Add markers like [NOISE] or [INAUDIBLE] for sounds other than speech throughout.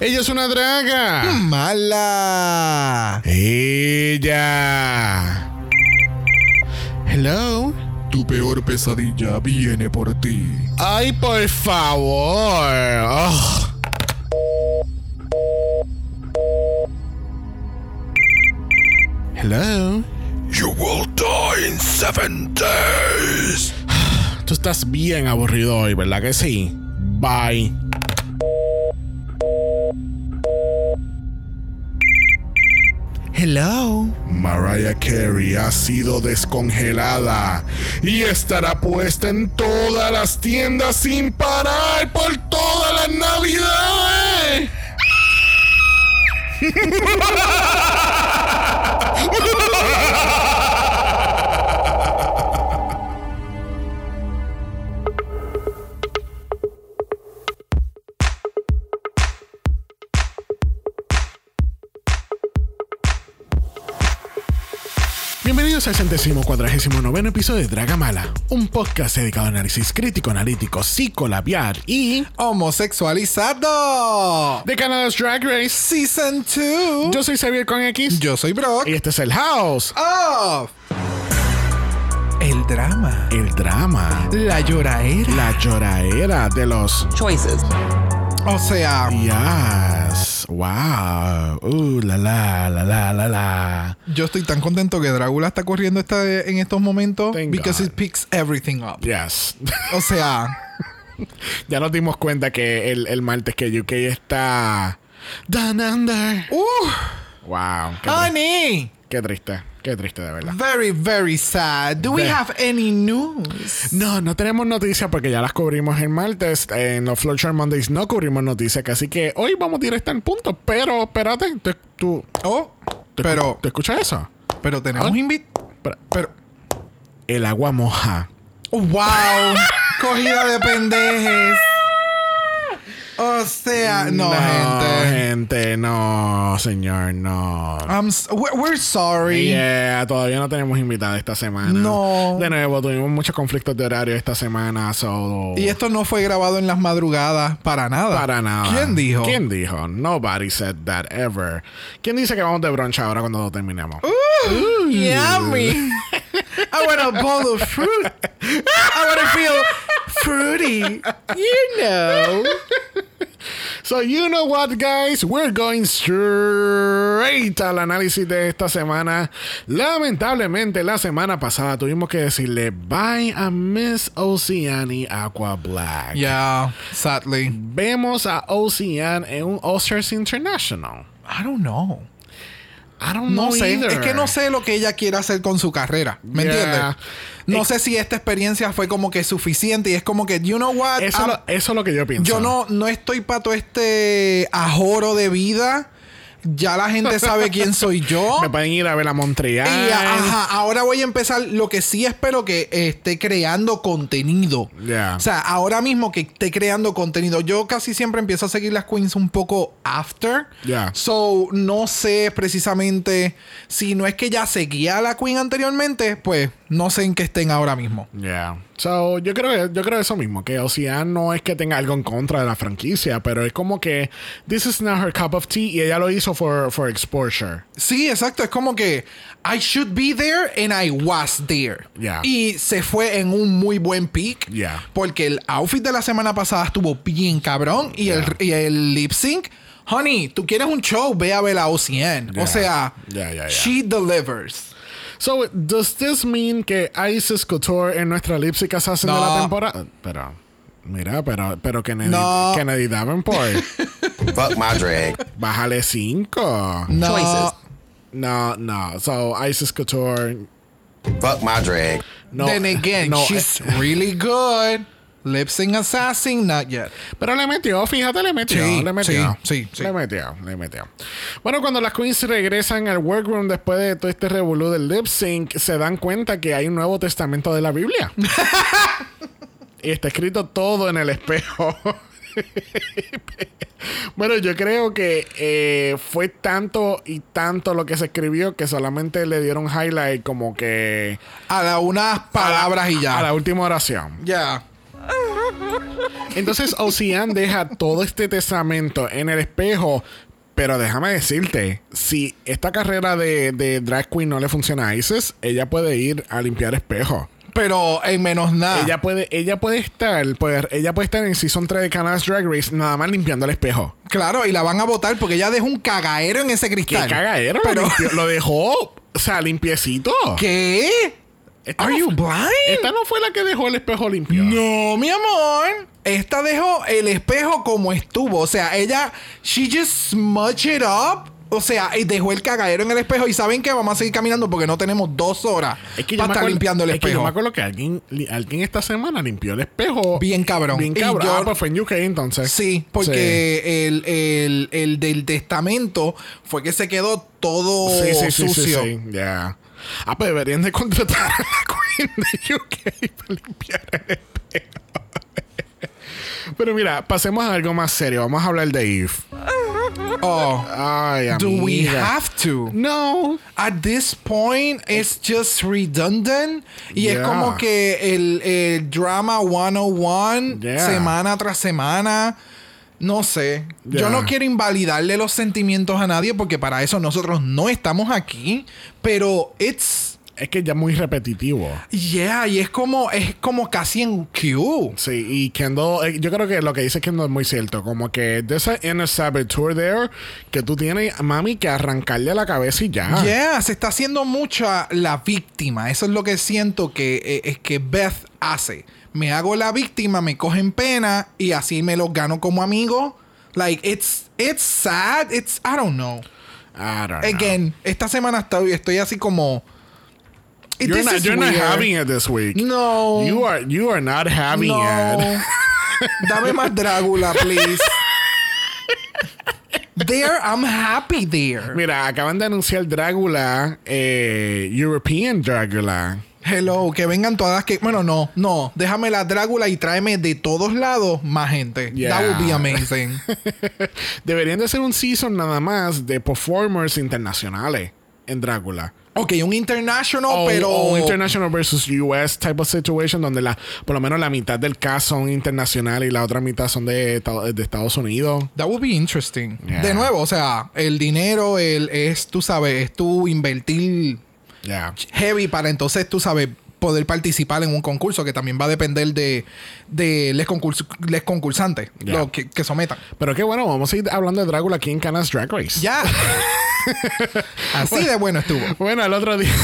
Ella es una draga. Mala. Ella. Hello. Tu peor pesadilla viene por ti. Ay, por favor. Ugh. Hello. You will die in seven days. Tú estás bien aburrido hoy, ¿verdad que sí? Bye. Hello. Mariah Carey ha sido descongelada y estará puesta en todas las tiendas sin parar por todas las navidades. [LAUGHS] Bienvenidos al centésimo cuadragésimo noveno episodio de Dragamala, un podcast dedicado a análisis crítico, analítico, psicolabial y Homosexualizado. de Canada's Drag Race. Season 2. Yo soy Xavier con X Yo soy Brock. y este es el House, Of. El drama. el drama, La lloraera. la lloraera de los choices. O sea, Yes. Wow. Uh, la la la la la la. yo estoy tan contento que Drácula está corriendo esta, en estos momentos Thank because God. it picks everything up. Yes. [LAUGHS] O sea, [LAUGHS] ya nos dimos cuenta que el, el martes que UK está down under. uh, Wow. Qué, honey, qué triste. Qué triste de verdad. very very sad. Do we Ve- have any news? No, no tenemos noticias porque ya las cubrimos el martes. En los Flowchart Mondays no cubrimos noticias, así que hoy vamos directo al punto. Pero, espérate, te- tú, Oh, te, pero ¿te escuchas eso? pero tenemos Ah. invit pero El agua moja. wow, [LAUGHS] cogida de pendejes. O sea, no, gente. gente, no, señor, no. I'm we're, we're sorry. Yeah, todavía no tenemos invitada esta semana. No. De nuevo, tuvimos muchos conflictos de horario esta semana, so... Y esto no fue grabado en las madrugadas para nada. Para nada. ¿Quién dijo? ¿Quién dijo? Nobody said that ever. ¿Quién dice que vamos de brunch ahora cuando terminemos? Uh, Yummy. [LAUGHS] I want a bowl of fruit. I want to feel fruity. You know. So, you know what, guys? We're going straight al análisis de esta semana. Lamentablemente, la semana pasada tuvimos que decirle bye a Miss Oceani Aqua Black. Yeah, sadly. Vemos a Ocean en un Oscars International. I don't know. I don't No sé. either. Es que no sé lo que ella quiere hacer con su carrera. ¿Me Yeah. entiendes? No sé si esta experiencia fue como que suficiente y es como que, you know what? Eso, lo- eso es lo que yo pienso. Yo no, no estoy para todo este ajoro de vida. Ya la gente sabe quién soy yo. [LAUGHS] Me pueden ir a ver a Montreal. Y ajá, ahora voy a empezar. Lo que sí espero que esté creando contenido. Yeah. O sea, ahora mismo que esté creando contenido. Yo casi siempre empiezo a seguir las queens un poco after. Yeah. So, no sé precisamente si no es que ya seguía a la queen anteriormente, pues no sé en qué estén ahora mismo. Yeah. So, yo creo, yo creo eso mismo, que Ocean no es que tenga algo en contra de la franquicia, pero es como que this is not her cup of tea y ella lo hizo for, for exposure. Sí, exacto. Es como que I should be there and I was there. Yeah. Y se fue en un muy buen peak. Yeah. Porque el outfit de la semana pasada estuvo bien cabrón. Y, el, y el lip sync. Honey, tú quieres un show, ve a ver a OCN. Yeah. O sea, Yeah, yeah, yeah. she delivers. So, does this mean que Isis Couture en nuestra lipsy se hacen de la No. temporada? Pero, mira, pero, pero Kennedy, No. Kennedy Davenport, [LAUGHS] Fuck my drag. bájale cinco. No. Choices. No, no. So, Isis Couture, Fuck my drag. no. Then again, no, she's eh, really good. Lip sync assassin, not yet. Pero le metió, fíjate, le metió, Sí, le metió. sí, sí, sí. Le metió, le metió. Bueno, cuando las queens regresan al workroom después de todo este revolú del lip sync, se dan cuenta que hay un nuevo testamento de la Biblia. [LAUGHS] y está escrito todo en el espejo. [LAUGHS] bueno, yo creo que eh, fue tanto y tanto lo que se escribió que solamente le dieron highlight como que A la, unas palabras y a la ya. última oración. Ya. Entonces Ocean deja todo este testamento en el espejo. Pero déjame decirte, si esta carrera de, de drag queen no le funciona a Isis, ella puede ir a limpiar espejo. Pero en menos nada. Ella puede, ella puede estar, pues, ella puede estar en Season 3 de Canada's Drag Race nada más limpiando el espejo. Claro, y la van a votar porque ella dejó un cagaero en ese ¿Qué cristal. cagadero? Pero, Lo, limpió- lo dejó, o sea, limpiecito. ¿Qué? Esta Are no you fue- blind? Esta no fue la que dejó el espejo limpio. No, mi amor. Esta dejó el espejo como estuvo. O sea, ella, she just smudged it up. O sea, y dejó el cagadero en el espejo. Y saben que vamos a seguir caminando porque no tenemos dos horas Es que para estar acuerdo- limpiando el es que yo espejo. me acuerdo que alguien, alguien esta semana limpió el espejo. Bien cabrón. Bien cabrón. yo- Ah, pues fue en UK entonces. Sí, porque El, el- el del testamento fue que se quedó todo Sí, sí, sí, sí, sucio. sí, ya. Ah, pues deberían de contratar a la Queen de UK para limpiar el espejo. Pero mira, pasemos a algo más serio. Vamos a hablar de Eve. Oh, Ay, do we amiga. have to? No. At this point, it's just redundant. Y es Yeah. como que el, el drama 101, Yeah. semana tras semana. No sé. Yo no quiero invalidarle los sentimientos a nadie porque para eso nosotros no estamos aquí. Pero it's. Es que ya es muy repetitivo. Yeah, y es como, es como casi en Q. Sí, y Kendall, eh, yo creo que lo que dice Kendall es muy cierto. Como que there's an inner saboteur there que tú tienes, mami, que arrancarle la cabeza y ya. Yeah, se está haciendo mucha la víctima. Eso es lo que siento que eh, es que Beth hace. Me hago la víctima, me cogen pena y así me los gano como amigo. Like it's it's sad. It's I don't know. I don't know. Again, esta semana estoy estoy así como You're not, you're having it this week. No. You are you are not having no. it. [LAUGHS] Dame más Drácula, please. there, I'm happy there. Mira, acaban de anunciar Drácula, eh, European Drácula. Hello, que vengan todas que. Bueno, no, no. Déjame la Drácula y tráeme de todos lados más gente. Yeah. That would be amazing. [LAUGHS] Deberían de ser un season nada más de performers internacionales en Drácula. ok, un international, O, pero. o international versus US type of situation donde la, por lo menos la mitad del cast son internacionales y la otra mitad son de, de Estados Unidos. That would be interesting. Yeah. De nuevo, o sea, el dinero el, es, tú sabes, es tú invertir Yeah. heavy para entonces, tú sabes, poder participar en un concurso que también va a depender de, de les, concurs- les concursantes Yeah. lo que, que sometan. Pero qué bueno, vamos a ir hablando de Drácula aquí en Canas Drag Race. Ya. [LAUGHS] Así de bueno estuvo. Bueno, el otro día. [LAUGHS]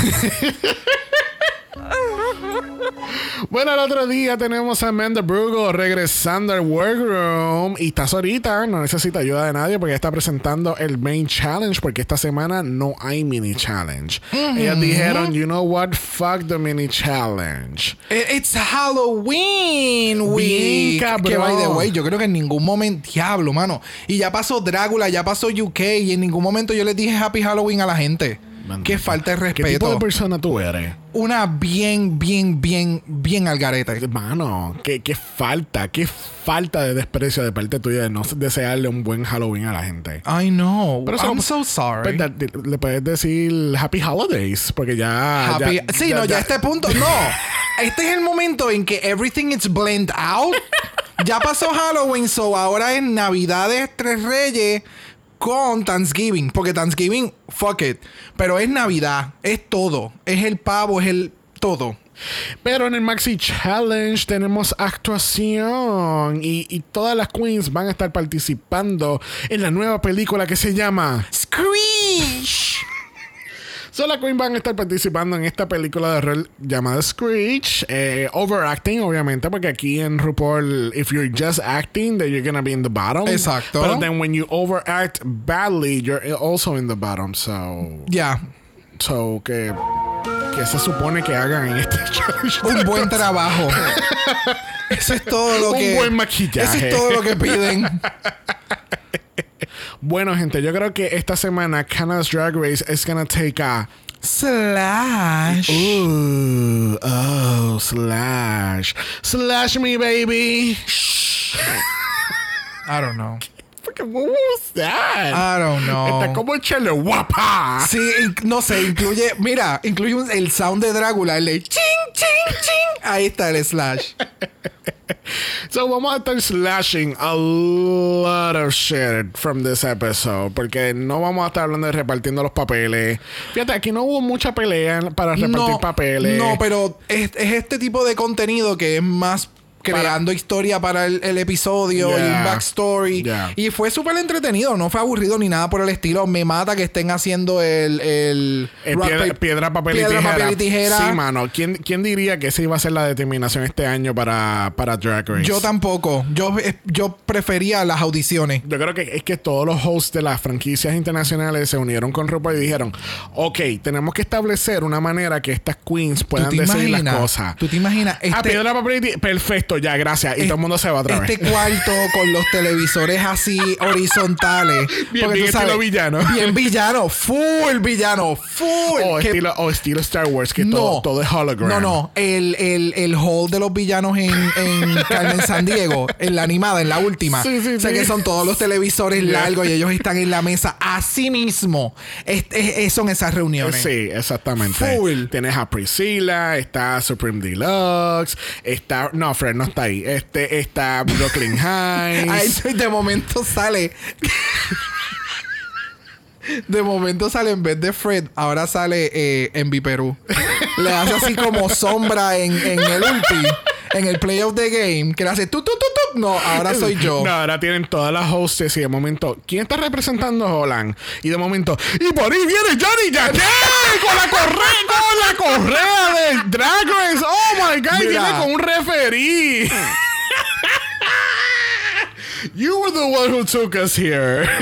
[LAUGHS] bueno, el otro día tenemos a Amanda Brugo regresando al workroom. Y está solita, no necesita ayuda de nadie porque está presentando el main challenge. Porque esta semana no hay mini challenge. Ellas dijeron, you know what, fuck the mini challenge. Eh, It's Halloween week. cabrón. Que by the way, yo creo que en ningún momento, diablo, mano. Y ya pasó Drácula, ya pasó UK y en ningún momento yo les dije Happy Halloween a la gente. Qué falta de ¿Qué tipo respeto. de persona tú eres? Una bien, bien, bien, bien al garete. Mano, qué, qué falta, qué falta de desprecio de parte tuya de no desearle un buen Halloween a la gente. I know. Pero I'm so sorry. Pues, le puedes decir Happy Holidays, porque ya. Happy- ya- sí, no, ya, este punto. No. [LAUGHS] Este es el momento en que everything is blend out. Ya pasó Halloween, so ahora es Navidades Tres Reyes con Thanksgiving. Porque Thanksgiving, fuck it. Pero es Navidad, es todo. Es el pavo, es el todo. Pero en el Maxi Challenge tenemos actuación y, y todas las queens van a estar participando en la nueva película que se llama. Screech. So, las queens van a estar participando en esta película de rol llamada Screech. eh, overacting, obviamente, porque aquí en RuPaul, if you're just acting, then you're gonna be in the bottom. Exacto. Pero then when you overact badly, you're also in the bottom. So, Ya. so que, que se supone que hagan en este [LAUGHS] challenge. Un buen trabajo. [LAUGHS] Eso es todo lo Un que. buen maquillaje. Eso es todo lo que piden. [LAUGHS] Bueno, gente, yo creo que esta semana Canada's Drag Race is gonna take a. Slash. Ooh, oh, slash. Slash me, baby. I don't know. Fucking, What was that? I don't know. Está como echarle guapa. Sí, no sé, incluye, mira, incluye un- el sound de Drácula, el de ching, ching, ching. Ahí está el slash. So vamos a estar slashing a lot of shit from this episode. Porque no vamos a estar hablando de repartiendo los papeles. Fíjate, aquí no hubo mucha pelea para repartir papeles. No, pero es, es este tipo de contenido que es más creando historia para el, el episodio y Yeah. un backstory. Yeah. Y fue súper entretenido, no fue aburrido ni nada por el estilo. Me mata que estén haciendo el. el Eh, piedra, piedra, papel, piedra, y tijera. papel y tijera. Sí, mano. ¿Quién, ¿Quién diría que esa iba a ser la determinación este año para, para Drag Race? Yo tampoco. Yo, eh, yo prefería las audiciones. Yo creo que es que todos los hosts de las franquicias internacionales se unieron con RuPaul y dijeron, ok, tenemos que establecer una manera que estas queens puedan ¿Tú te decir las cosas. ¿Tú te imaginas? Ah, Este- piedra, papel y tijera. Perfecto, ya, gracias. Y todo el mundo se va otra este vez. cuarto con los televisores así horizontales. [LAUGHS] Bien, bien tú estilo villano. Bien villano. Full villano. Full. O Que- estilo, o estilo Star Wars, que todo, todo es hologram. No, no. El, el, el hall de los villanos en, en Carmen San Diego, en la animada, en la última. Sí, sí, o sea sí. que son todos los televisores Yeah. largos y ellos están en la mesa. Así mismo es- es- es- son esas reuniones. Sí, exactamente. Full. Tienes a Priscilla, está Supreme Deluxe, está. No, Fred no está ahí. Este está Brooklyn [LAUGHS] Heights. de momento sale. De momento sale en vez de Fred, ahora sale eh, en Perú. Le hace así como sombra en, en el ulti, en el play of the game, que le hace tu tu tu tu. No, ahora soy yo. No, ahora tienen todas las hostes y de momento, ¿quién está representando a Holland? Y de momento, y por ahí viene Johnny Jacquet [LAUGHS] con la correa, con la correa de Drag Race. Oh my God, Mira. viene con un referí. [LAUGHS] You were the one who took us here. [LAUGHS]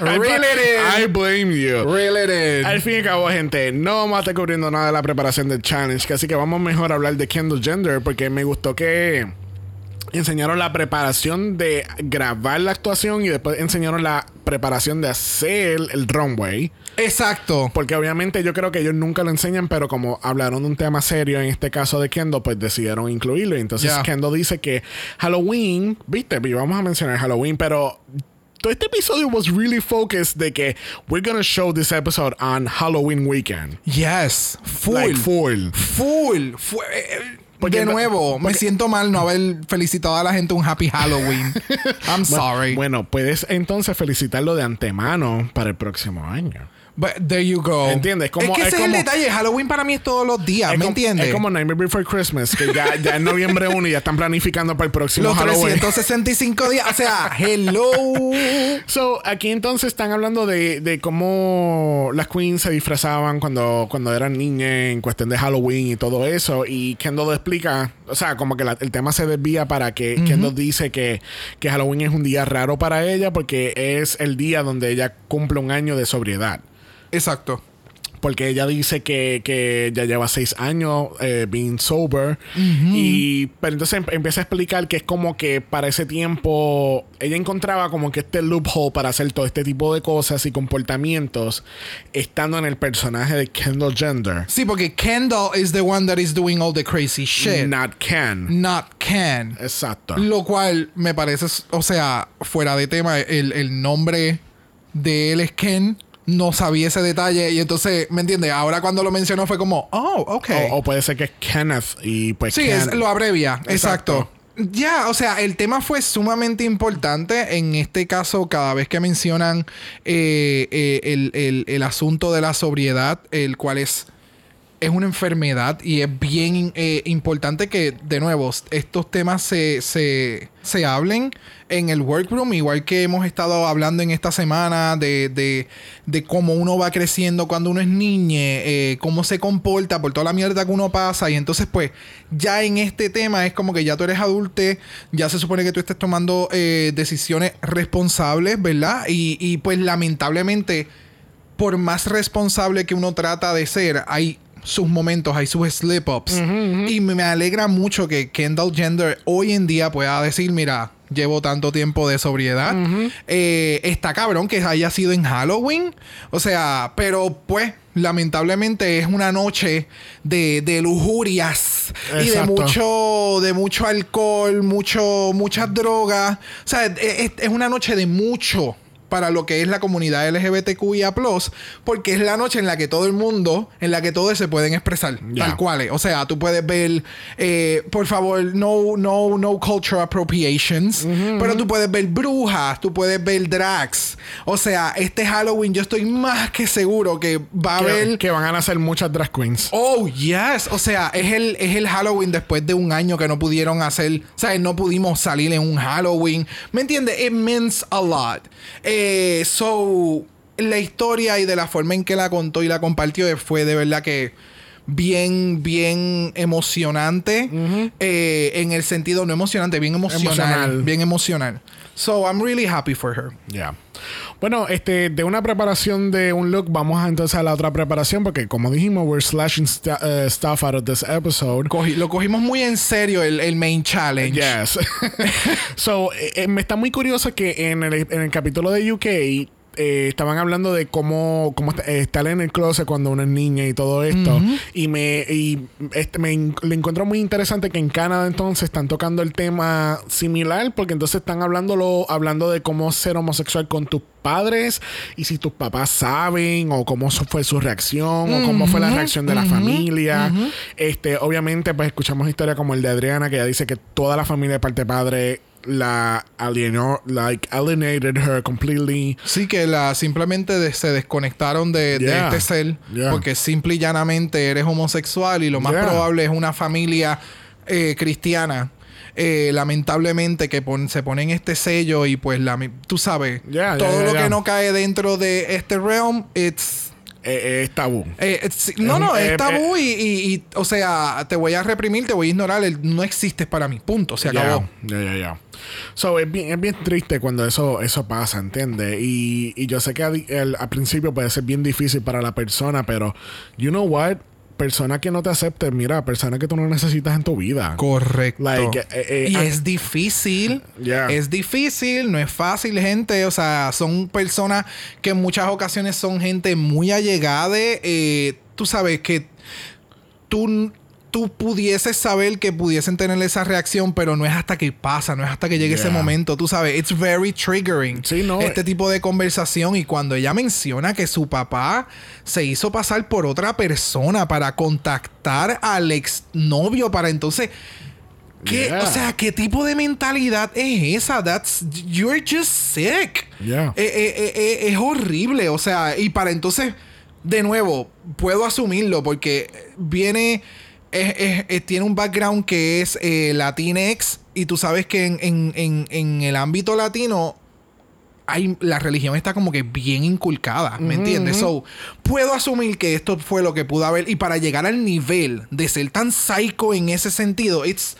Really did. I blame you. Really did. Al fin y al cabo, gente, no vamos a estar cubriendo nada de la preparación del challenge, así que vamos mejor a hablar de Kendall Gender, porque me gustó que enseñaron la preparación de grabar la actuación y después enseñaron la preparación de hacer el runway. Exacto. Porque obviamente yo creo que ellos nunca lo enseñan, pero como hablaron de un tema serio, en este caso de Kendall, pues decidieron incluirlo. Entonces. Kendall dice que Halloween, viste, vamos a mencionar Halloween, pero todo este episodio was really focused de que we're gonna show this episode on Halloween weekend. Yes. Full. Like full. Full. Fu- eh, eh, Porque- de nuevo, me siento mal no haber felicitado a la gente un Happy Halloween. [LAUGHS] I'm sorry. Bueno, puedes entonces felicitarlo de antemano para el próximo año. But there you go. ¿Entiendes? Como- es que es ese es como- el detalle. Halloween para mí es todos los días. ¿Me como- entiendes? Es como Nightmare Before Christmas, que ya, ya es noviembre 1 y ya están planificando para el próximo los Halloween. 365 días. O sea, hello. So, aquí entonces están hablando de, de cómo las queens se disfrazaban cuando, cuando eran niñas en cuestión de Halloween y todo eso. Y Kendall explica, o sea, como que la- el tema se desvía para que Kendall dice que, que Halloween es un día raro para ella porque es el día donde ella cumple un año de sobriedad. Exacto. Porque ella dice que, que ya lleva seis años eh, being sober. Y pero entonces em- empieza a explicar que es como que para ese tiempo ella encontraba como que este loophole para hacer todo este tipo de cosas y comportamientos estando en el personaje de Kendall Gender. Sí, porque Kendall is the one that is doing all the crazy shit. Not Ken. Not Ken. Exacto. Lo cual me parece, o sea, fuera de tema, el, el nombre de él es Ken. No sabía ese detalle y entonces, ¿me entiendes? Ahora cuando lo mencionó fue como, oh, ok. O, o puede ser que es Kenneth y pues Sí, es- lo abrevia. Exacto. Exacto. Ya, o sea, el tema fue sumamente importante. En este caso, cada vez que mencionan eh, eh, el, el- el asunto de la sobriedad, el cual es, es una enfermedad y es bien eh, importante que, de nuevo, estos temas se, se, se hablen en el workroom, igual que hemos estado hablando en esta semana de, de, de cómo uno va creciendo cuando uno es niñe, eh, cómo se comporta por toda la mierda que uno pasa. Y entonces, pues, ya en este tema es como que ya tú eres adulte, ya se supone que tú estés tomando eh, decisiones responsables, ¿verdad? Y, y pues, lamentablemente, por más responsable que uno trata de ser, hay sus momentos, hay sus slip-ups. Y me alegra mucho que Kendall Gender hoy en día pueda decir, mira, llevo tanto tiempo de sobriedad. Eh, está cabrón que haya sido en Halloween. O sea, pero pues, lamentablemente es una noche de, de lujurias y de mucho, de mucho alcohol, mucho, muchas drogas. O sea, es, es- es una noche de mucho para lo que es la comunidad LGBTQIA+, porque es la noche en la que todo el mundo, en la que todos se pueden expresar, tal cual es. O sea, tú puedes ver, eh, por favor, no, no, no cultural appropriations, pero tú puedes ver brujas, tú puedes ver drags. O sea, este Halloween yo estoy más que seguro que va a Que, haber... que van a nacer muchas drag queens. Oh, yes. O sea, es el, es el Halloween después de un año que no pudieron hacer. O sea, no pudimos salir en un Halloween. ¿Me entiendes? It means a lot. Eh, so, la historia y de la forma en que la contó y la compartió fue de verdad que bien, bien emocionante. Eh, en el sentido, no emocionante, bien emocional, Emocional. Bien emocional. So, I'm really happy for her. Ya. Bueno, este, de una preparación de un look, vamos a entonces a la otra preparación, porque como dijimos, we're slashing eh, stuff out of this episode. Cogí- lo cogimos muy en serio el, el main challenge. Yes. [LAUGHS] so, eh, eh, me está muy curioso que en el, en el capítulo de UK eh, estaban hablando de cómo, cómo eh, estar en el closet cuando uno es niña y todo esto. Y me y este, me lo encuentro muy interesante que en Canadá entonces están tocando el tema similar, porque entonces están hablándolo, hablando de cómo ser homosexual con tus padres y si tus papás saben o cómo fue su reacción o cómo fue la reacción de la familia. Este, obviamente, pues escuchamos historias como el de Adriana, que ella dice que toda la familia de parte padre la alienó, like alienated her completely. Sí, que la simplemente de- se desconectaron de, de Yeah. este ser. Yeah. Porque simple y llanamente eres homosexual y lo más Yeah. probable es una familia eh, cristiana. eh, lamentablemente que pon- se ponen este sello y pues la, tú sabes, todo lo que no cae dentro de este realm, it's... Eh, eh, es tabú. eh, it's- no, Es no, eh, tabú y, y- y, o sea, te voy a reprimir, te voy a ignorar, el- no existes para mí, punto, se acabó. Ya, ya, ya. So, es bien, es bien triste cuando eso, eso pasa, ¿entiendes? Y, y yo sé que al principio puede ser bien difícil para la persona, pero, you know what? Persona que no te acepte, mira, persona que tú no necesitas en tu vida. Correcto. Like, eh, eh, y ah- es difícil. Yeah. Es difícil, no es fácil, gente. O sea, son personas que en muchas ocasiones son gente muy allegada. eh, tú sabes que tú, tú pudieses saber que pudiesen tener esa reacción, pero no es hasta que pasa, no es hasta que llegue ese momento. Tú sabes, it's very triggering. Sí, no, Este eh. tipo de conversación. Y cuando ella menciona que su papá se hizo pasar por otra persona para contactar al exnovio para entonces. ¿Qué? Yeah. O sea, ¿qué tipo de mentalidad es esa? That's, you're just sick. Yeah. Eh, eh, es horrible. O sea, y para entonces, de nuevo, puedo asumirlo porque viene. Es- es- es- tiene un background que es eh, Latinx. Y tú sabes que en, en- en- en el ámbito latino. Hay, la religión está como que bien inculcada, ¿me entiendes? So, puedo asumir que esto fue lo que pudo haber. Y para llegar al nivel de ser tan psycho en ese sentido, it's,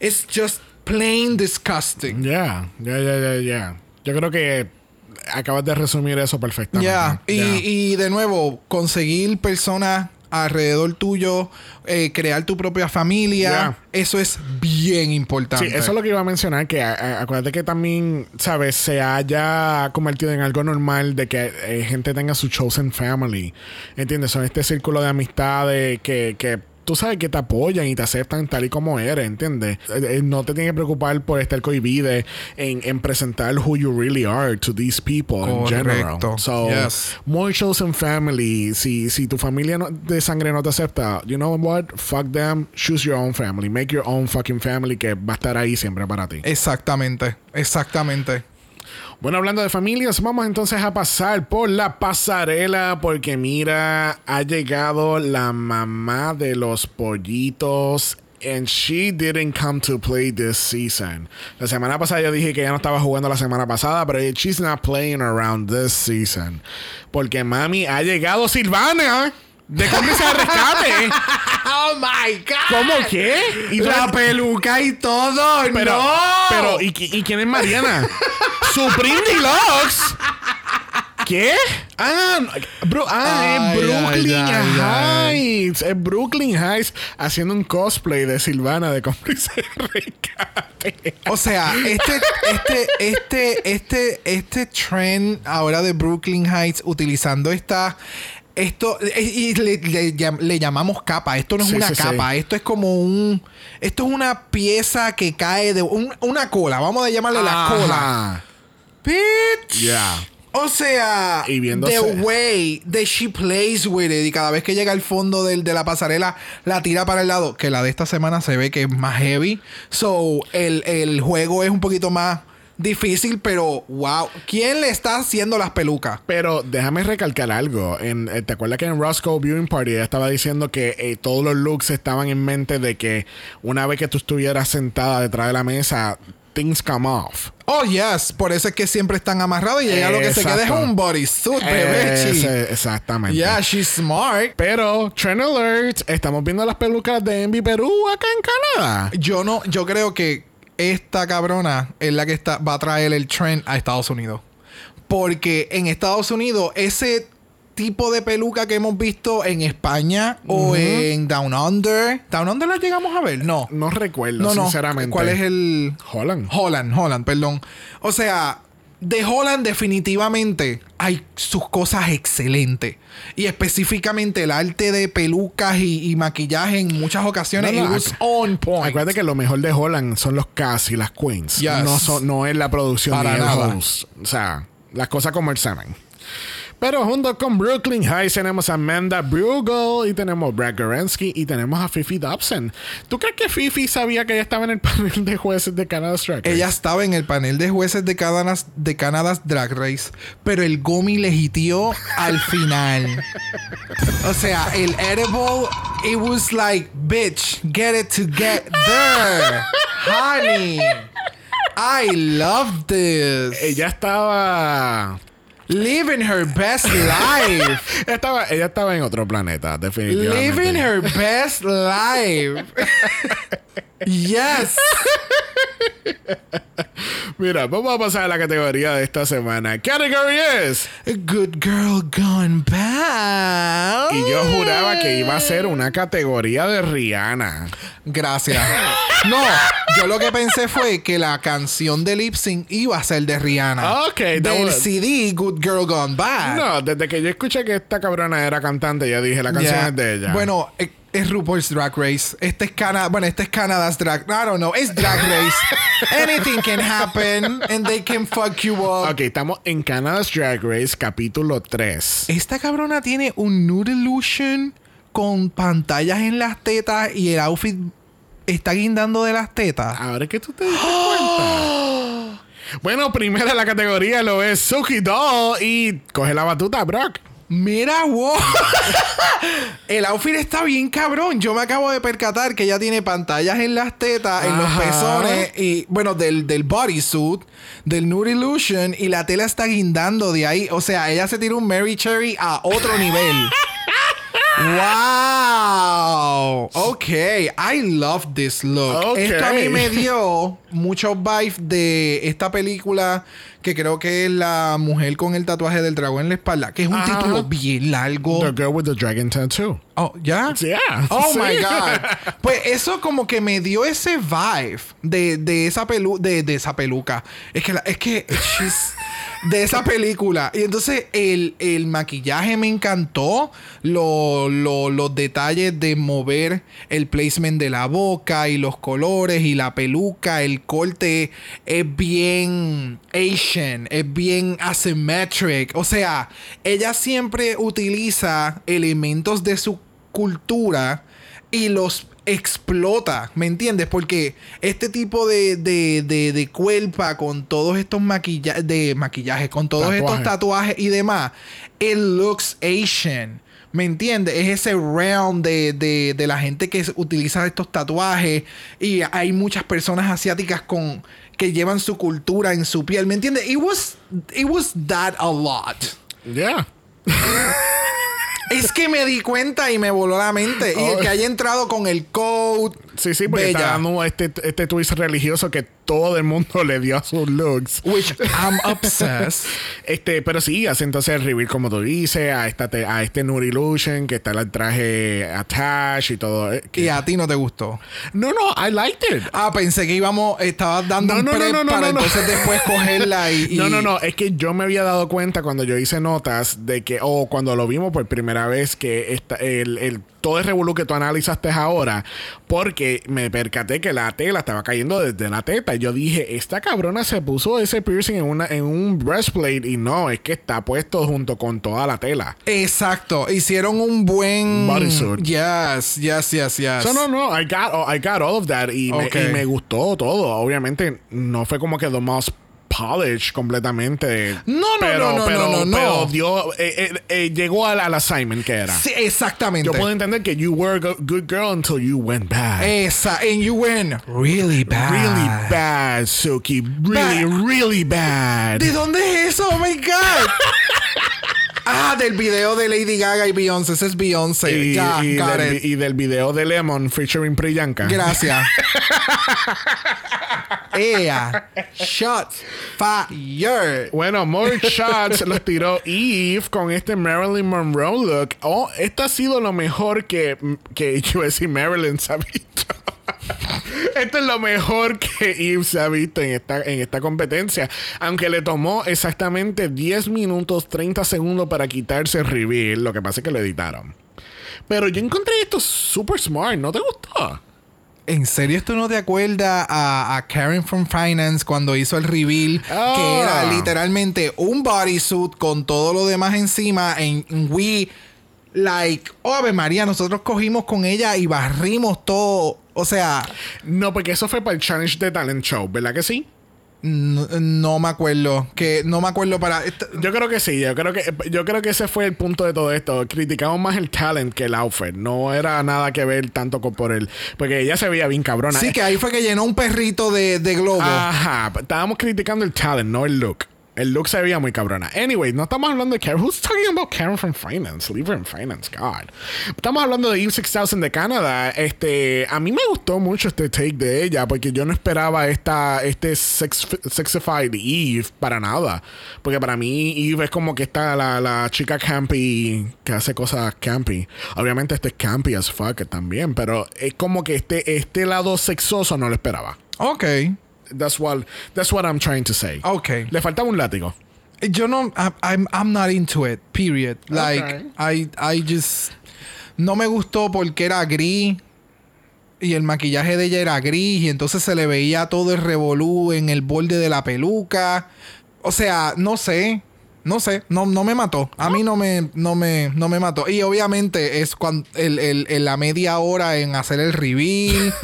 it's just plain disgusting. Ya, ya, ya, ya, ya. Yo creo que acabas de resumir eso perfectamente. Ya, y, y de nuevo, conseguir personas alrededor tuyo, eh, crear tu propia familia, eso es bien importante. Sí, eso es lo que iba a mencionar, que a- a- acuérdate que también, ¿sabes? Se haya convertido en algo normal de que eh, gente tenga su chosen family, ¿entiendes? Son este círculo de amistades que, que tú sabes que te apoyan y te aceptan tal y como eres, ¿entiendes? Eh, eh, no te tienes que preocupar por estar cohibido en, en presentar who you really are to these people in general. So, Yes. more chosen family. Si, si tu familia no- de sangre no te acepta, you know what? Fuck them. Choose your own family. Make your own fucking family que va a estar ahí siempre para ti. Exactamente, exactamente. Bueno, hablando de familias, vamos entonces a pasar por la pasarela porque mira, ha llegado la mamá de los pollitos. And she didn't come to play this season. La semana pasada yo dije que ya no estaba jugando la semana pasada, pero she's not playing around this season. Porque mami, ha llegado Silvana de cómplice de rescate. [LAUGHS] Oh my God. ¿Cómo qué? Y La peluca y todo. pero, no. pero, ¿y, qui- y quién es Mariana? [LAUGHS] Supreme Deluxe. ¿Qué? Ah, no, bro, ah Ay, es Brooklyn ay, ay, ay. Heights. Es Brooklyn Heights haciendo un cosplay de Silvana de cómplice [LAUGHS] de rescate. O sea, este, este, este, este, este trend ahora de Brooklyn Heights utilizando esta. Esto, y le, le llam- le llamamos capa. Esto no es Sí, una sí, sí. capa. Esto es como un. Esto es una pieza que cae de. un- una cola. Vamos a llamarle la cola. Bitch. O sea, Y the way that she plays with it y cada vez que llega al fondo del- de la pasarela la tira para el lado, que la de esta semana se ve que es más heavy. So, el, el juego es un poquito más difícil, pero wow, ¿quién le está haciendo las pelucas? Pero déjame recalcar algo. En, eh, ¿Te acuerdas que en Roscoe Viewing Party ella estaba diciendo que eh, todos los looks estaban en mente de que una vez que tú estuvieras sentada detrás de la mesa, things come off? Oh, yes, por eso es que siempre están amarrados y ella lo que se queda es un bodysuit, bebé. exactamente. Yeah, she's smart. Pero, Trend Alert, estamos viendo las pelucas de Envy Perú acá en Canadá. Yo no, yo creo que esta cabrona es la que está, va a traer el trend a Estados Unidos. Porque en Estados Unidos, ese tipo de peluca que hemos visto en España o en Down Under. ¿Down Under la llegamos a ver? No. No recuerdo, No, no. sinceramente. ¿Cuál es el. Holland. Holland, Holland, perdón. O sea, de Holland definitivamente hay sus cosas excelentes. Y específicamente el arte de pelucas y, y maquillaje en muchas ocasiones No, no, it was on point. Acuérdate que lo mejor de Holland son los cast y las queens. Yes. No, son- no es la producción Para ni el nada. host. O sea, las cosas como el semen. Pero junto con Brooklyn High tenemos a Amanda Brugel y tenemos Brad Gorensky y tenemos a Fifi Dobson. ¿Tú crees que Fifi sabía que ella estaba en el [LAUGHS] panel de jueces de Canada Drag Race? Ella estaba en el panel de jueces de Canadas, de Canadas Drag Race, pero el Gomi legitió al [LAUGHS] final. O sea, el edible, it was like, bitch, get it together, honey. I love this. Ella estaba... Living her best life. Ella [LAUGHS] estaba, ella estaba en otro planeta, definitivamente. Living her best life. yes. Mira, vamos a pasar a la categoría de esta semana. Category es... A good girl gone bad. Y yo juraba que iba a ser una categoría de Rihanna. Gracias. No, yo lo que pensé fue que la canción de Lip Sync iba a ser de Rihanna. Ok, Del was- CD Good Girl Gone Bad. No, desde que yo escuché que esta cabrona era cantante, yo dije, la canción Yeah. es de ella. Bueno, eh, es RuPaul's Drag Race. Este es Canadá. Bueno, este es Canada's Drag. I don't know. Es Drag Race. [LAUGHS] Anything can happen and they can fuck you up. Ok, estamos en Canada's Drag Race, capítulo 3. Esta cabrona tiene un nude illusion con pantallas en las tetas y el outfit está guindando de las tetas. Ahora es que tú te diste cuenta. [GASPS] Bueno, primera la categoría lo es Suki Doll y coge la batuta, Brock. Mira, wow. [LAUGHS] El outfit está bien cabrón. Yo me acabo de percatar que ella tiene pantallas en las tetas, en los pezones y, bueno, del, del bodysuit, del Nude Illusion y la tela está guindando de ahí. O sea, ella se tira un Mary Cherry a otro nivel. [LAUGHS] ¡Wow! Ok, I love this look. Ok. Esto a mí me dio muchos vibes de esta película que creo que es La mujer con el tatuaje del dragón en la espalda, que es un título bien largo. The Girl with the Dragon Tattoo. Oh, ¿ya? Yeah. Oh Sí. my God. [LAUGHS] Pues eso como que me dio ese vibe de, de esa pelu de, de esa peluca. Es que la- es que she's- de esa película. Y entonces el, el maquillaje me encantó. Lo- lo- los detalles de mover el placement de la boca y los colores y la peluca. El corte es bien Asian. Es bien asymmetric. O sea, ella siempre utiliza elementos de su cultura y los explota, ¿me entiendes? Porque este tipo de, de, de, de cuerpa con todos estos maquilla de maquillajes, con todos Tatuajes. estos tatuajes y demás, it looks Asian. ¿Me entiendes? Es ese realm de, de, de la gente que utiliza estos tatuajes y hay muchas personas asiáticas con que llevan su cultura en su piel, ¿me entiendes? It was, it was that a lot. Yeah. [LAUGHS] Es que me di cuenta y me voló la mente. Y el Oh. que haya entrado con el code. Sí, sí, porque Bella. está dando este, este twist religioso que todo el mundo [LAUGHS] le dio a sus looks. Which I'm [LAUGHS] obsessed. Este, pero sí, hace entonces el reveal como tú dices, a esta te- a este Nude Illusion, que está el traje attached y todo. eh, que- y a ti no te gustó. No, no, I liked it. Ah, pensé que íbamos, estabas dando No, un no, no, prep no, no, para entonces después cogerla y, y- [LAUGHS] No, no, no, es que yo me había dado cuenta cuando yo hice notas de que, o cuando lo vimos por primera vez, que esta, el, el- todo el revolú que tú analizaste ahora, porque me percaté que la tela estaba cayendo desde la teta. yo dije, esta cabrona se puso ese piercing en, una, en un breastplate y no, es que está puesto junto con toda la tela. Exacto. Hicieron un buen. Bodysuit. Yes, yes, yes, yes. So, no, no, I got, I got all of that y, me- y me, gustó todo. Obviamente, no fue como que the most polished completamente. No, no, pero, no, no, pero, no, no, pero no. dio, eh, eh, eh, llegó al, al assignment que era. Sí, exactamente. Yo puedo entender que you were a go- good girl until you went bad. Esa. And you went really bad. Really bad, Suki. Really, Bad. really bad. ¿De dónde es eso? Oh my God. [LAUGHS] ah, del video de Lady Gaga y Beyoncé. Ese es Beyoncé. Y, ya, y got del, it. y del video de Lemon featuring Priyanka. Gracias. [LAUGHS] Ea. Shots. Fire. Bueno, more shots los tiró Eve con este Marilyn Monroe look. Oh, esto ha sido lo mejor que, que yo decir Marilyn se ha visto. Esto es lo mejor que Eve se ha visto en esta, en esta competencia. Aunque le tomó exactamente 10 minutos 30 segundos para quitarse el reveal. Lo que pasa es que lo editaron. Pero yo encontré esto super smart. ¿No te gustó? ¿En serio esto no te acuerda a, a Karen from Finance cuando hizo el reveal? Ah. Que era literalmente un bodysuit con todo lo demás encima. En we, like, oh, Ave María, nosotros cogimos con ella y barrimos todo. O sea, No, porque eso fue para el Challenge de Talent Show, ¿verdad que sí? no, no me acuerdo. Que no me acuerdo para. Yo creo que sí, yo creo que yo creo que ese fue el punto de todo esto. Criticamos más el talent que el outfit. No era nada que ver tanto con por él. Porque ella se veía bien cabrona. Sí, que ahí fue que llenó un perrito de, de globo. Ajá. Estábamos criticando el talent, no el look. El look se veía muy cabrona. Anyway, no estamos hablando de Karen. Who's talking about Karen from Finance? Leave her in Finance, God. Estamos hablando de Eve 6000 de Canadá. Este, a mí me gustó mucho este take de ella porque yo no esperaba esta, este sex, sexified Eve para nada. Porque para mí Eve es como que está la, la chica campy que hace cosas campy. Obviamente este es campy as fuck también, pero es como que este, este lado sexoso no lo esperaba. Ok. That's what that's what I'm trying to say. Ok. Le faltaba un látigo. Yo no, I- I'm, I'm not into it, period. Like, Okay. I, I just, no me gustó porque era gris y el maquillaje de ella era gris y entonces se le veía todo el revolú en el borde de la peluca. O sea, no sé, no sé, no, no me mató. A mí no me, no me, no me mató. Y obviamente es cuando el, el- el- la media hora en hacer el reveal.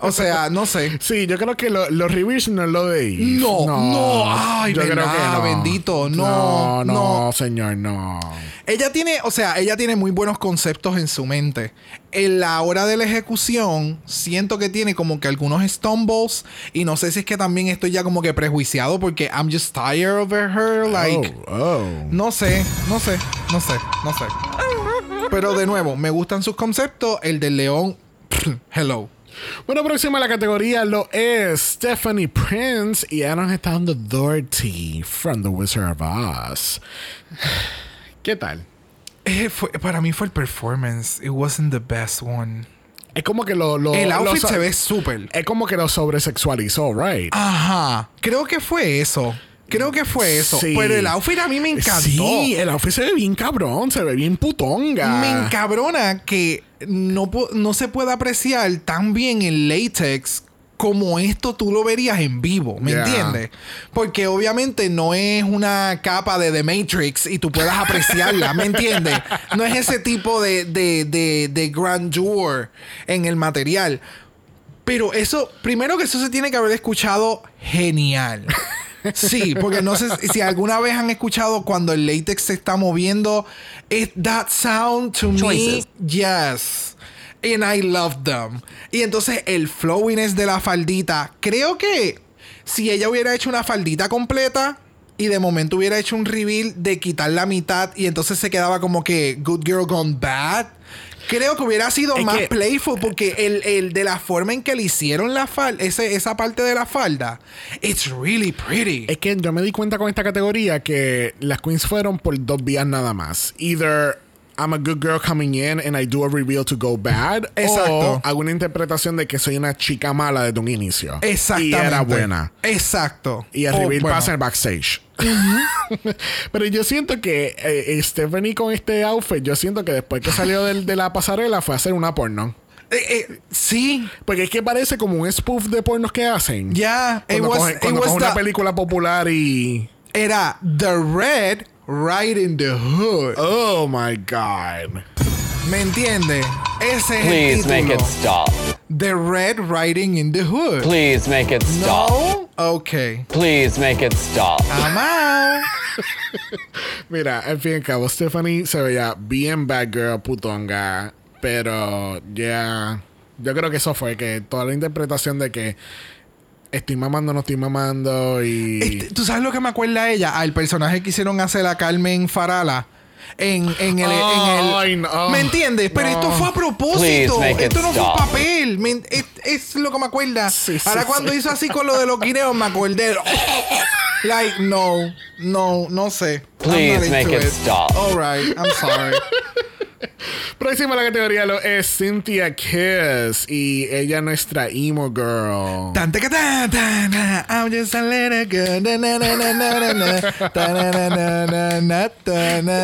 o sea, no sé. Sí, yo creo que lo- los reviews no es lo de Eve. No, no, ay, verdad, bendito, no, no, no, no. señor, no. Ella tiene, o sea, ella tiene muy buenos conceptos en su mente. En la hora de la ejecución, siento que tiene como que algunos stumbles. Y no sé si es que también estoy ya como que prejuiciado porque I'm just tired of her. Like, oh, oh. no sé, no sé, no sé, no sé. Pero de nuevo, me gustan sus conceptos. El del león, [SNIFFS] hello. Bueno, próxima a la categoría lo es Stephanie Prince y ya nos está dando Dorothy from The Wizard of Oz. [SIGHS] ¿Qué tal? Eh, fue- para mí fue el performance. It wasn't the best one. Es como que lo... lo El outfit se ve súper. Es como que lo sobresexualizó, right? Ajá. Creo que fue eso. Creo que fue eso. Sí. Pero el outfit a mí me encantó. Sí, el outfit se ve bien cabrón, se ve bien putonga. Me encabrona que no, no se pueda apreciar tan bien el látex como esto tú lo verías en vivo, ¿me Yeah. entiendes? Porque obviamente no es una capa de The Matrix y tú puedas apreciarla, ¿me entiendes? No es ese tipo de, de, de, de grandeur en el material. Pero eso, primero que eso se tiene que haber escuchado genial. Sí, porque no sé si alguna vez han escuchado cuando el látex se está moviendo. It, that sound to Choices. me, yes. And I love them. Y entonces el flowiness de la faldita. Creo que si ella hubiera hecho una faldita completa y de momento hubiera hecho un reveal de quitar la mitad y entonces se quedaba como que Good Girl Gone Bad. Creo que hubiera sido Es más que- playful porque el, el de la forma en que le hicieron la falda, esa parte de la falda, it's really pretty. Es que yo me di cuenta con esta categoría que las queens fueron por dos vías nada más. Either I'm a good girl coming in and I do a reveal to go bad. Exacto. O hago una interpretación de que soy una chica mala desde un inicio. Exactamente. Y era buena. Exacto. Y el Oh, reveal bueno. pasa en el backstage. [LAUGHS] Pero yo siento que eh, Stephanie con este outfit, yo siento que después que salió del- de la pasarela fue a hacer una porno. Eh, eh, sí, Porque es que parece como un spoof de pornos que hacen. ya. It Cuando was, cogen- it cuando was cogen una película popular y. era The Red Riding the Hood. Oh my God. ¿Me entiendes? Ese es Please el make título. it stop. The Red Riding in the Hood. Please make it stop. No? Ok. Please make it stop. I'm out. [LAUGHS] Mira, al fin y al cabo, Stephanie se veía bien bad girl, putonga. Pero ya. Yo creo que eso fue que toda la interpretación de que estoy mamando, no estoy mamando y. Este, ¿Tú sabes lo que me acuerda a ella? Al personaje que hicieron hacer a Carmen Farala. En, en el, en el- no. ¿Me entiendes? Pero No. esto fue a propósito. Esto no fue un stop. papel. Me- es, es lo que me acuerda. Sí, sí, Ahora cuando sí. hizo así con lo de los guineos, me acordé. Like, no, no, no sé. Please make it stop. All right, I'm sorry. [LAUGHS] Próxima a la categoría lo es Cynthia Kiss y ella nuestra emo girl. I'm just a little girl.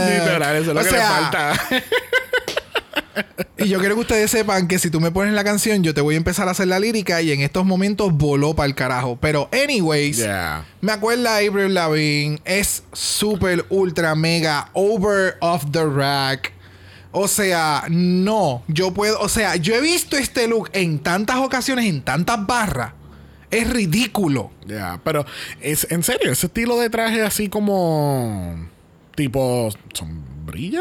Literal, eso es lo O que sea, le falta. [LAUGHS] Y yo quiero que ustedes sepan que si tú me pones la canción, yo te voy a empezar a hacer la lírica y en estos momentos voló para el carajo. Pero, anyways, Yeah. me acuerda a Avril Lavigne. Es súper, ultra, mega over off the rack. O sea, no. Yo puedo. O sea, yo he visto este look en tantas ocasiones, en tantas barras. Es ridículo. Ya, pero es en serio, ese estilo de traje así como tipo sombrilla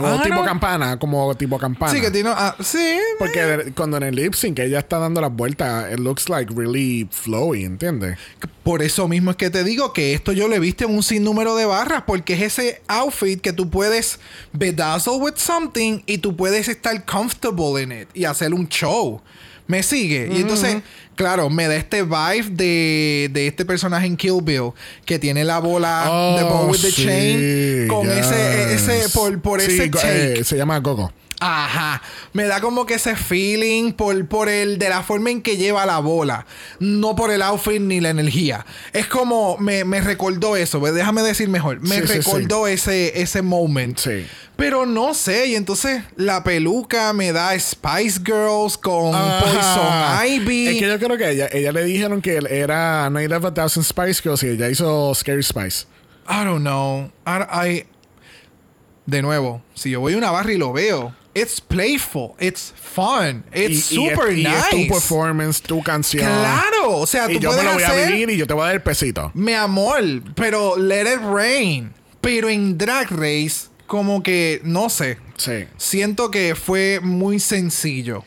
o Ah, tipo no. campana, como tipo campana. Sí, que tiene. ah, sí. Porque de- cuando en el lip sync ella está dando las vueltas, it looks like really flowy, ¿entiendes? Por eso mismo es que te digo que esto yo lo he visto en un sinnúmero de barras, porque es ese outfit que tú puedes bedazzle with something y tú puedes estar comfortable in it y hacer un show. ¿Me sigue? Y entonces, claro, me da este vibe de, de este personaje en Kill Bill que tiene la bola Oh, de Bow with the sí, Chain con ese, yes. ese, por, por Sí, ese take. eh, se llama Gogo. Ajá. Me da como que ese feeling por, por el de la forma en que lleva la bola. No por el outfit ni la energía. Es como me, me recordó eso. pues, Déjame decir mejor. Me Sí, sí, recordó ese, ese moment. Sí. Pero no sé. Y entonces la peluca me da Spice Girls con Ajá. Poison Ivy. Es que yo creo que ella, ella le dijeron que era Night of a Thousand Spice Girls y ella hizo Scary Spice. I don't know. I, I- De nuevo, si yo voy a una barra y lo veo, it's playful, it's fun, it's y, y super es, y nice. es tu performance, tu canción. Claro, o sea, Y tú yo me lo voy a vivir y yo te voy a dar el pesito. mi amor, pero let it rain. Pero en Drag Race, como que, no sé, Sí. siento que fue muy sencillo.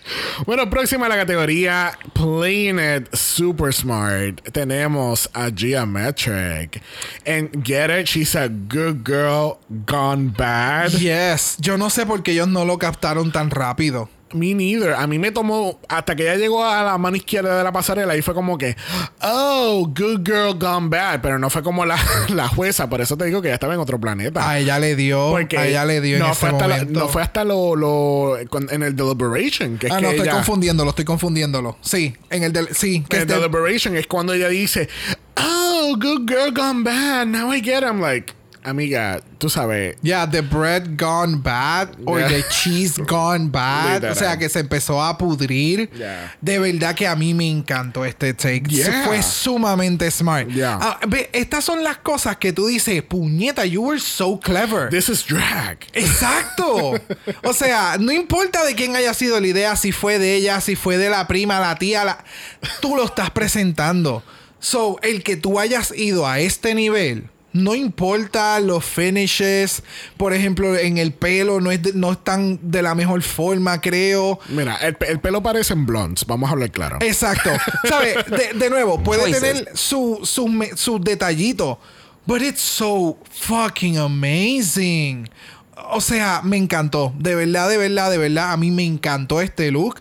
Bueno, próxima a la categoría Playing It Super Smart. Tenemos a Geometric. En Get It, she's a good girl gone bad. Yes, yo no sé por qué ellos no lo captaron tan rápido. Me neither. A mí me tomó hasta que ella llegó a la mano izquierda de la pasarela y fue como que, oh, good girl gone bad. Pero no fue como la, [LAUGHS] la jueza. Por eso te digo que ella estaba en otro planeta. A ella le dio, Porque a ella le dio no en fue ese hasta momento. no fue hasta lo, lo- en el deliberation que es ah, que no, estoy ella- confundiéndolo, estoy confundiéndolo. Sí, en el del, sí, que en este- deliberation es cuando ella dice oh good girl gone bad now I get it". I'm like amiga tú sabes Yeah, the bread gone bad or Yeah. the cheese gone bad. Literal. O sea, que se empezó a pudrir. Yeah. De verdad que a mí me encantó este take. Yeah. Fue sumamente smart. Ah, ve, estas son las cosas que tú dices, puñeta, you were so clever. this is drag Exacto. o sea, no importa de quién haya sido la idea, si fue de ella, si fue de la prima, la tía, la... tú lo estás presentando. So, el que tú hayas ido a este nivel, no importa los finishes, por ejemplo, en el pelo no, es de- no están de la mejor forma, creo. mira el, el pelo parece en blondes vamos a hablar claro Exacto. ¿Sabes? De, de nuevo, puede Choices. tener su- sus me- sus detallitos. But it's so fucking amazing. O sea, me encantó. De verdad, de verdad, de verdad. A mí me encantó este look.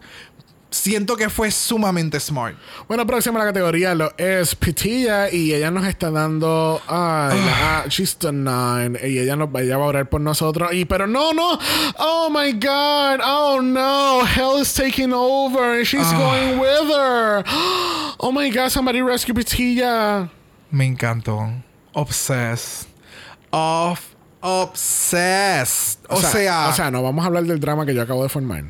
Siento que fue sumamente smart. bueno próxima la categoría lo es Pitilla y ella nos está dando ay, la- ah, she's the nine y ella nos ella va a orar por nosotros y pero no no oh my god oh no hell is taking over and she's going with her [GASPS] oh my god somebody rescue Pitilla Me encantó. Obsessed. Of obsessed. O, sea, o sea, no vamos a hablar del drama que yo acabo de formar.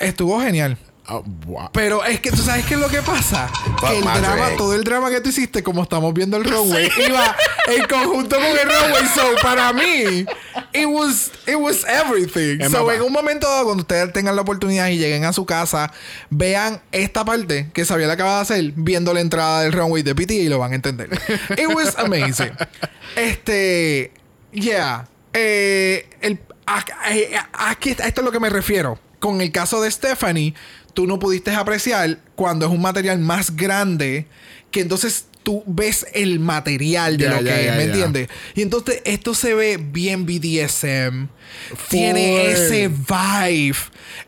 estuvo genial. Oh, wow. Pero es que tú sabes qué es lo que pasa. Que el drama, todo el drama que tú hiciste, como estamos viendo el [LAUGHS] runway, iba en conjunto con el runway. So, para mí, it was, it was everything. Es So, en un momento dado, cuando ustedes tengan la oportunidad y lleguen a su casa, vean esta parte que Xavier acaba de hacer, viendo la entrada del runway de PT y lo van a entender. [LAUGHS] It was amazing. Este, yeah. Eh, el, a, a- esto es lo que me refiero. Con el caso de Stephanie, tú no pudiste apreciar cuando es un material más grande que entonces tú ves el material de lo que es, ¿me entiendes? Y entonces esto se ve bien BDSM. Tiene ese vibe.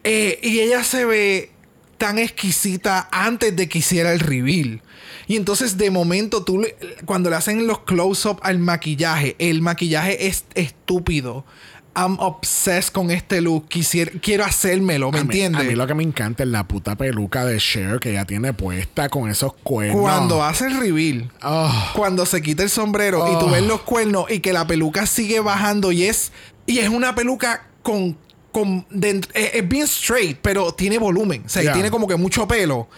Eh, y ella se ve tan exquisita antes de que hiciera el reveal. Y entonces de momento tú le- cuando le hacen los close-up al maquillaje, el maquillaje es estúpido. I'm obsessed con este look. Quisiera, quiero hacérmelo, ¿me entiendes? A mí lo que me encanta es la puta peluca de Cher que ella tiene puesta con esos cuernos. Cuando hace el reveal, Oh. cuando se quita el sombrero y tú Oh. ves los cuernos y que la peluca sigue bajando y es y es una peluca con con dent- es, es bien straight, pero tiene volumen, o sea, y Yeah. tiene como que mucho pelo.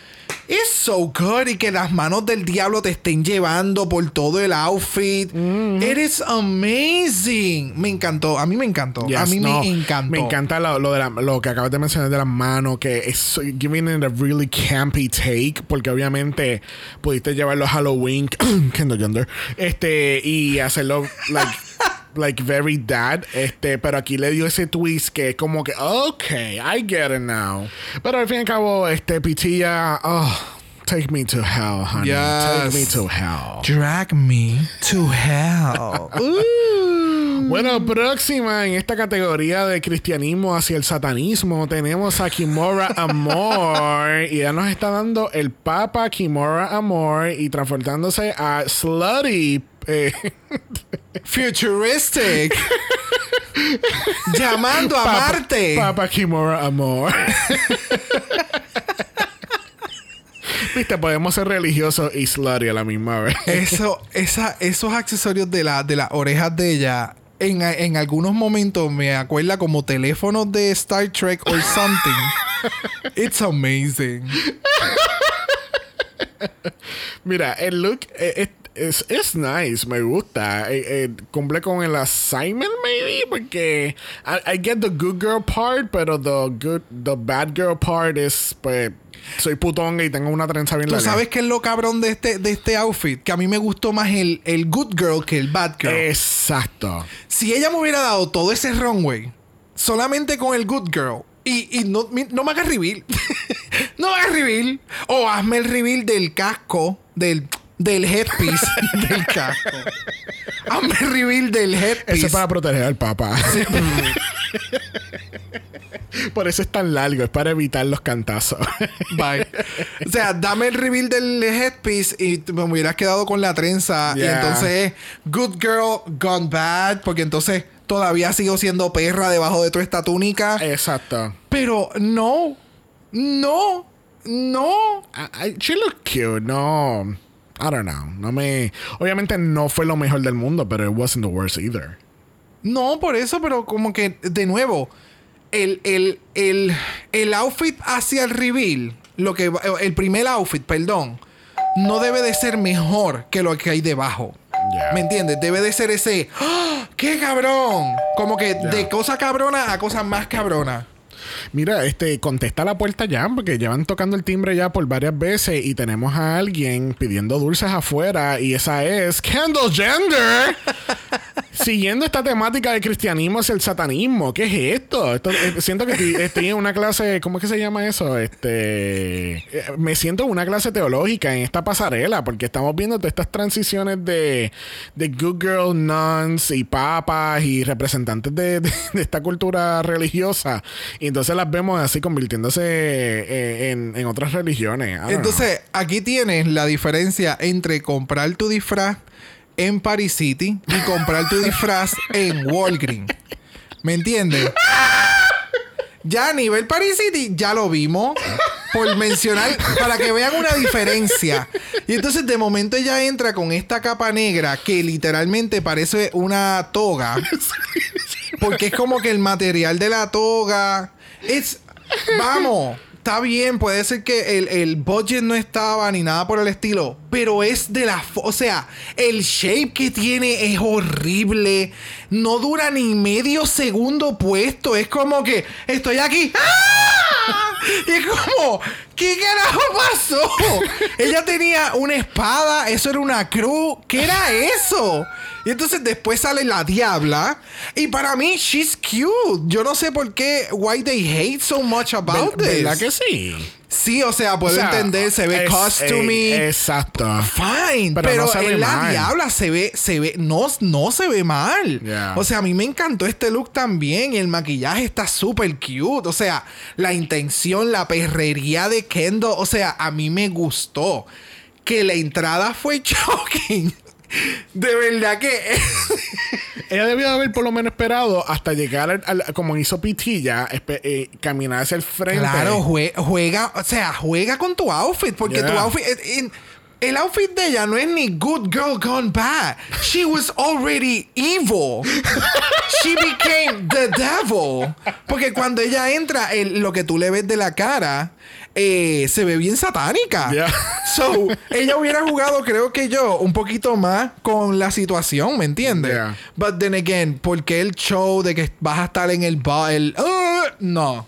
It's so good y que las manos del diablo te estén llevando por todo el outfit. Mm-hmm. It is amazing. Me encantó, a mí me encantó, a Yes, mí no, me encantó. Me encanta lo, lo de la- lo que acabas de mencionar de las manos, que es giving it a really campy take, porque obviamente pudiste llevarlo a Halloween, [COUGHS] Kendall Gender, este, y hacerlo like, like very dad, este, pero aquí le dio ese twist que es como que, okay, I get it now. Pero al fin y al cabo, este, Pitilla, oh, take me to hell, honey. Take me to hell. Drag me to hell. [LAUGHS] Bueno, próxima en esta categoría de cristianismo hacia el satanismo tenemos a Kimora Amor y ella nos está dando el Papa Kimora Amor y transportándose a Slutty. Eh, Futuristic. Llamando a Papa- Marte. Papa Kimora Amor. Viste, podemos ser religiosos y slutty a la misma vez. Eso, esa, esos accesorios de, la, de las orejas de ella, en, en algunos momentos me acuerda como teléfonos de Star Trek or something. It's amazing. Mira, el look eh, es, es, nice, me gusta. Eh, eh, cumple con el assignment, maybe, porque I, I get the good girl part, pero the good, the bad girl part es, pues, soy putonga y tengo una trenza bien ¿Tú larga. sabes qué es lo cabrón de este, de este outfit? Que a mí me gustó más el, el good girl que el bad girl. Exacto. si ella me hubiera dado todo ese runway solamente con el good girl y, y no, no me hagas reveal [LAUGHS] no me hagas reveal o hazme el reveal del casco del del headpiece [LAUGHS] del casco hazme el reveal del headpiece Eso es para proteger al papá. [LAUGHS] Por eso es tan largo, es para evitar los cantazos. Bye. O sea, dame el reveal del headpiece y me hubieras quedado con la trenza. Y entonces, good girl gone bad. Porque entonces todavía sigo siendo perra debajo de toda esta túnica. Exacto. Pero no, no, no. I, I- she looked cute. No. I don't know. No me. Obviamente no fue lo mejor del mundo, pero it wasn't the worst either. No, por eso, pero como que, de nuevo, el, el, el, el outfit hacia el reveal, lo que, el primer outfit, perdón, no debe de ser mejor que lo que hay debajo. Yeah. ¿Me entiendes? Debe de ser ese, ¡Ah! ¡qué cabrón! Como que de cosa cabrona a cosa más cabrona. Mira, este, contesta la puerta ya, porque llevan tocando el timbre ya por varias veces y tenemos a alguien pidiendo dulces afuera y esa es Kendall Gender. [LAUGHS] Siguiendo esta temática de cristianismo hacia el satanismo. ¿Qué es esto? Esto- eh, siento que estoy, estoy en una clase, ¿cómo es que se llama eso? Este, eh, me siento en una clase teológica en esta pasarela, porque estamos viendo todas estas transiciones de, de good girl nuns y papas y representantes de, de- de esta cultura religiosa. Y entonces las vemos así convirtiéndose eh, en, en otras religiones. Know. Entonces, aquí tienes la diferencia entre comprar tu disfraz en Paris City y comprar tu disfraz [LAUGHS] en Walgreens. ¿Me entiendes? Ya a nivel Paris City ya lo vimos. Por mencionar, para que vean una diferencia. Y entonces de momento ella entra con esta capa negra que literalmente parece una toga. [LAUGHS] Porque es como que el material de la toga es... Vamos. está bien, puede ser que el, el budget no estaba ni nada por el estilo, pero es de la... O sea, el shape que tiene es horrible, no dura ni medio segundo puesto, es como que estoy aquí... ¡Ah! Y es como, ¿qué carajo pasó? [LAUGHS] Ella tenía una espada, eso era una cruz, ¿qué era eso? Y entonces después sale la diabla. Y para mí, she's cute. Yo no sé por qué, why they hate so much about Ver- this. ¿Verdad que sí? Sí, o sea, puedo O sea, entender, se ve es- eh, exacto. Fine, Pero pero, no se ve en la mal. diabla se ve, se ve, no, no se ve mal. Yeah. O sea, a mí me encantó este look también. El maquillaje está súper cute. O sea, la intención, la perrería de O sea, a mí me gustó. Que la entrada fue [LAUGHS] shocking. De verdad que. [LAUGHS] Ella debió haber por lo menos esperado hasta llegar al, al- como hizo Pitilla, eh, caminar hacia el frente. Claro, jue- juega, o sea, juega con tu outfit, porque tu outfit, eh, el outfit de ella no es ni good girl gone bad. She was already evil. She became the devil. Porque cuando ella entra, el- lo que tú le ves de la cara eh, se ve bien satánica. Yeah. So, ella hubiera jugado, creo que yo, un poquito más con la situación, ¿me entiendes? Yeah. But then again, porque el show de que vas a estar en el bar, el, "Ah", no.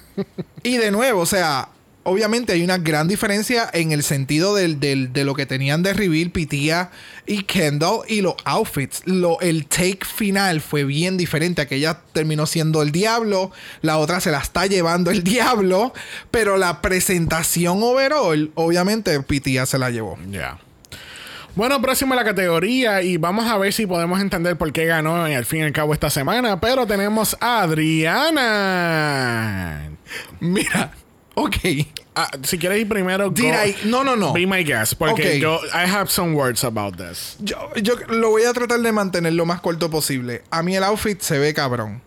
[LAUGHS] y de nuevo, o sea, obviamente hay una gran diferencia en el sentido del, del- de lo que tenían de reveal Pitía y Kendall y los outfits. Lo, el take final fue bien diferente. Aquella terminó siendo el diablo, la otra se la está llevando el [LAUGHS] diablo, pero la presentación overall, obviamente Pitía se la llevó. Ya. Bueno, próximo a la categoría y vamos a ver si podemos entender por qué ganó al fin y al cabo esta semana. Pero tenemos a Adriana. Mira, ok. Ah, si quieres ir primero, Did go- I- no, no, no. Be my guest, porque Ok. yo I have some words about this. Yo, yo lo voy a tratar de mantener lo más corto posible. A mí el outfit se ve cabrón.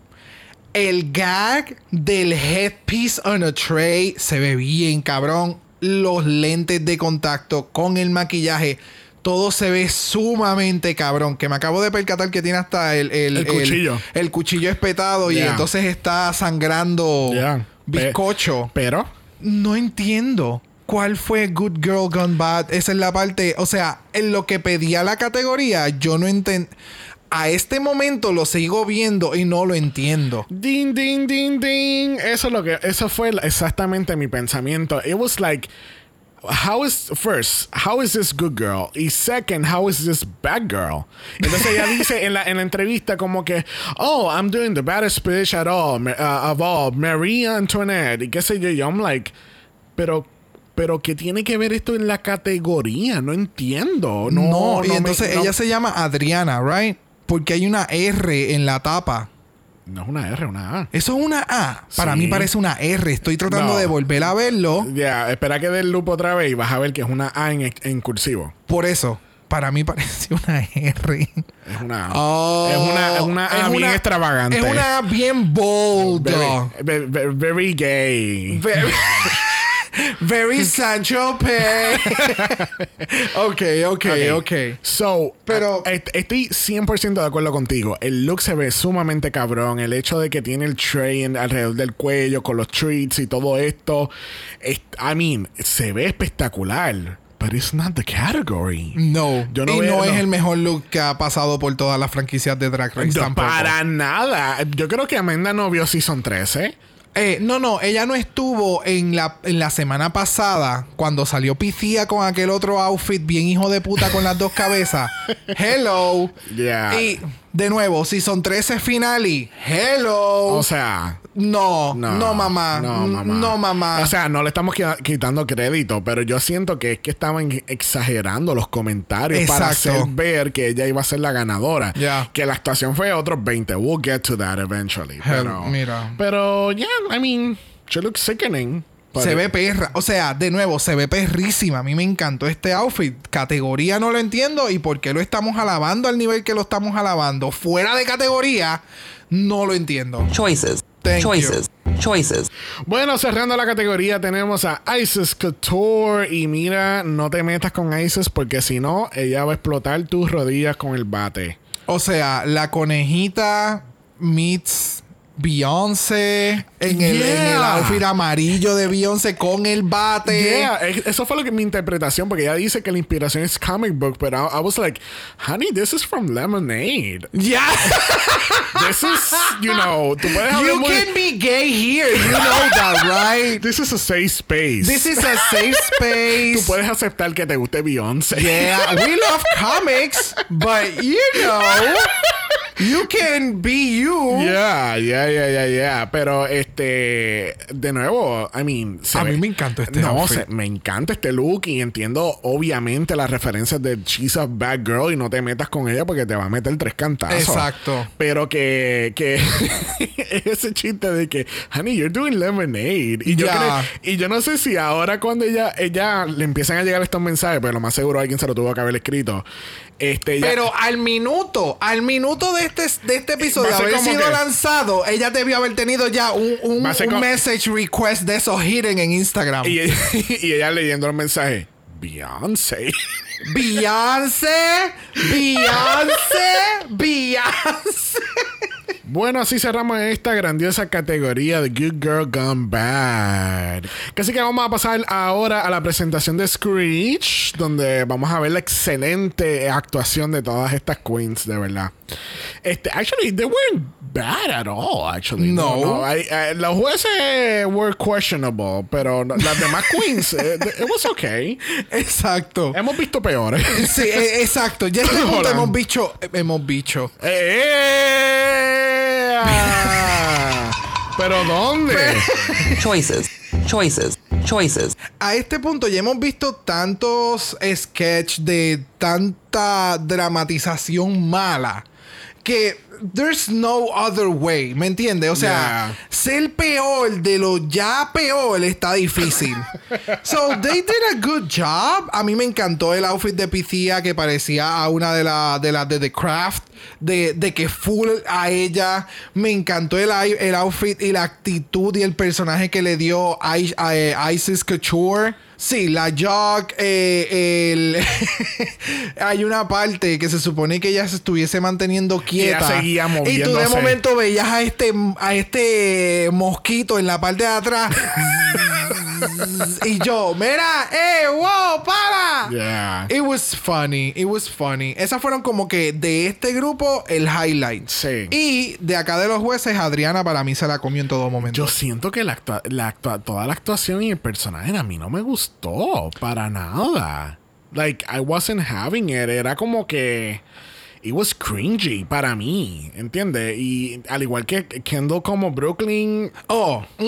El gag del headpiece on a tray se ve bien cabrón. Los lentes de contacto con el maquillaje. Todo se ve sumamente cabrón. Que me acabo de percatar que tiene hasta el, el, El cuchillo. El, cuchillo espetado y entonces está sangrando Yeah. bizcocho. Pero, No entiendo. ¿Cuál fue Good Girl Gone Bad? Esa es la parte. O sea, en lo que pedía la categoría, yo no entiendo. A este momento lo sigo viendo y no lo entiendo. ding, ding, ding, ding. Eso es lo que, eso fue exactamente mi pensamiento. It was like, how is first, how is this good girl? Y second, how is this bad girl? Entonces ella dice en la, en la entrevista como que, oh, I'm doing the baddest bitch at all, uh, of all, Marie Antoinette. Y qué sé yo, y I'm like, pero, pero ¿qué tiene que ver esto en la categoría? No entiendo. No, No, y me- entonces no- ella se llama Adriana, ¿right? Porque hay una R en la tapa. No es una R, una A. Eso es una A. Para Sí. mí parece una R. Estoy tratando No. de volver a verlo. Ya, espera que dé el loop otra vez y vas a ver que es una A en, en cursivo. Por eso, para mí parece una R. Es una A. Oh, es una, es una A es bien una- extravagante. Es una A bien bold. Very, very, very gay. Very, [LAUGHS] very Sancho P. [LAUGHS] ok, ok, ok. So, Pero- a- est- estoy 100% de acuerdo contigo. El look se ve sumamente cabrón. El hecho de que tiene el tray alrededor del cuello con los treats y todo esto. es- I mean, se ve espectacular. But it's not the category. No, Yo no y veo- no, es el mejor look que ha pasado por todas las franquicias de Drag Race No, tampoco. para nada. Yo creo que Amanda no vio Season 13. Eh, no, no, ella no estuvo en la, en la semana pasada cuando salió Picia con aquel otro outfit bien hijo de puta con las dos cabezas. [LAUGHS] Hello. Yeah. Y de nuevo, si son 13 finales. Hello. O sea, no, no. no, mamá. No, mamá. No, mamá. O sea, no le estamos qui- quitando crédito, pero yo siento que es que estaban exagerando los comentarios para hacer ver que ella iba a ser la ganadora. Que la actuación fue otros 20. We'll get to that eventually. Hell, Pero, mira. Pero, yeah, I mean, she looks sickening. se ve perra. O sea, de nuevo, se ve perrísima. A mí me encantó este outfit. Categoría no lo entiendo. ¿Y por qué lo estamos alabando al nivel que lo estamos alabando? Fuera de categoría, no lo entiendo. Choices. Thank choices. Choices. Bueno, cerrando la categoría tenemos a Isis Couture y mira, no te metas con Isis porque si no, ella va a explotar tus rodillas con el bate. O sea, la conejita meets Beyoncé en el, en el outfit amarillo de Beyoncé con el bate. Yeah, eso fue lo que mi interpretación, porque ella dice que la inspiración es comic book, pero I, I was like, honey, this is from Lemonade. Yeah. [LAUGHS] This is, you know, tú puedes hablar you muy- can be gay here. You know that, right? This is a safe space. This is a safe [LAUGHS] space. Tú puedes aceptar que te guste Beyoncé. Yeah, we love comics, but you know, you can be you. Yeah, yeah, yeah, yeah, yeah. Pero este, de nuevo, I mean, A ve- mí me encantó este No, outfit. se- me encanta este look y entiendo obviamente las referencias de She's a Bad Girl y no te metas con ella porque te va a meter tres cantazos. Exacto. Pero que, que [LAUGHS] ese chiste de que, honey, you're doing lemonade. Y yo, creo- y yo no sé si ahora cuando ella, ella le empiezan a llegar estos mensajes, pero lo más seguro alguien se lo tuvo que haber escrito. Este, Pero al minuto, al minuto de este, de este episodio Va a ser haber sido que- lanzado, ella debió haber tenido ya un, un- como- message request de esos hidden en Instagram. y, ella, [LAUGHS] y ella leyendo los mensajes. Beyoncé. Beyoncé, Beyoncé, Beyoncé. Bueno, así cerramos esta grandiosa categoría de Good Girl Gone Bad. Así que vamos a pasar ahora a la presentación de Screech, donde vamos a ver la excelente actuación de todas estas queens, de verdad. Este, actually, they weren't bad at all, actually. No. I- I- los jueces were questionable, pero no- las demás queens, eh, it was okay. Exacto. Hemos visto peores. Sí, eh, exacto. Ya [LAUGHS] este punto hemos bicho, hemos bicho. ¡Eh! ¿Pero dónde? [LAUGHS] Choices. Choices. Choices. A este punto ya hemos visto tantos sketch de tanta dramatización mala que there's no other way, ¿me entiendes? O sea, Yeah. ser peor de lo ya peor está difícil. [LAUGHS] so they did a good job. A mí me encantó el outfit de Pythia que parecía a una de las de las de The Craft. De, de que full a ella me encantó el, i- el outfit y la actitud y el personaje que le dio I- eh, Isis Couture. Sí, la jog, eh, el... [LAUGHS] hay una parte que se supone que ella se estuviese manteniendo quieta. seguía y tú de momento veías a este, a este mosquito en la parte de atrás. [LAUGHS] [LAUGHS] y yo, mira, eh, wow, para. Yeah. It was funny, it was funny. Esas fueron como que de este grupo el highlight. Sí. Y de acá de los jueces, Adriana para mí se la comió en todo momento. Yo siento que la actua- la actua- toda la actuación y el personaje a mí no me gustó para nada. Like, I wasn't having it. Era como que. It was cringy para mí, ¿entiendes? Y al igual que Kendall como Brooklyn. oh, mm,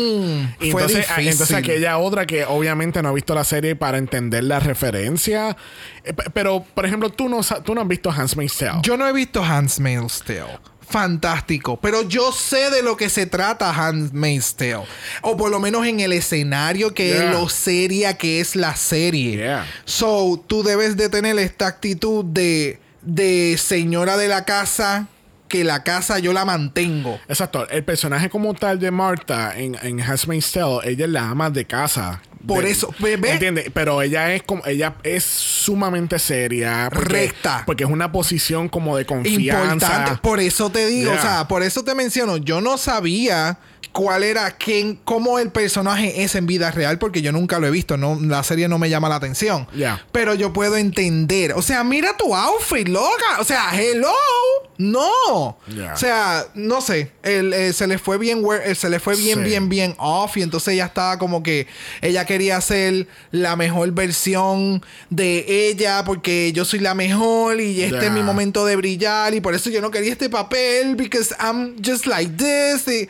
y fue entonces, difícil. entonces aquella otra que obviamente no ha visto la serie para entender la referencia. Eh, Pero, por ejemplo, tú no, tú no has visto Handmaid's Tale. Yo no he visto Handmaid's Tale. Fantástico. Pero yo sé de lo que se trata Handmaid's Tale. O por lo menos en el escenario que Yeah. es lo seria que es la serie. Yeah. So, tú debes de tener esta actitud de, de señora de la casa, que la casa yo la mantengo. Exacto. El personaje como tal de Marta en, en Handmaid's Tale, ella es la ama de casa. Por De- eso, ve. ¿Entiendes? Pero ella es como, ella es sumamente seria. porque- Recta. Porque es una posición como de confianza. Importante. Por eso te digo, Yeah. o sea, por eso te menciono. Yo no sabía cuál era, quién, cómo el personaje es en vida real, porque yo nunca lo he visto. No, la serie no me llama la atención. Yeah. Pero yo puedo entender. O sea, mira tu outfit, loca. O sea, hello. No. Yeah. O sea, no sé. El, eh, se le fue bien, eh, se le fue bien, Sí. bien, bien off. Y entonces ella estaba como que ella quería ser la mejor versión de ella porque yo soy la mejor y este Yeah. es mi momento de brillar y por eso yo no quería este papel because I'm just like this. Y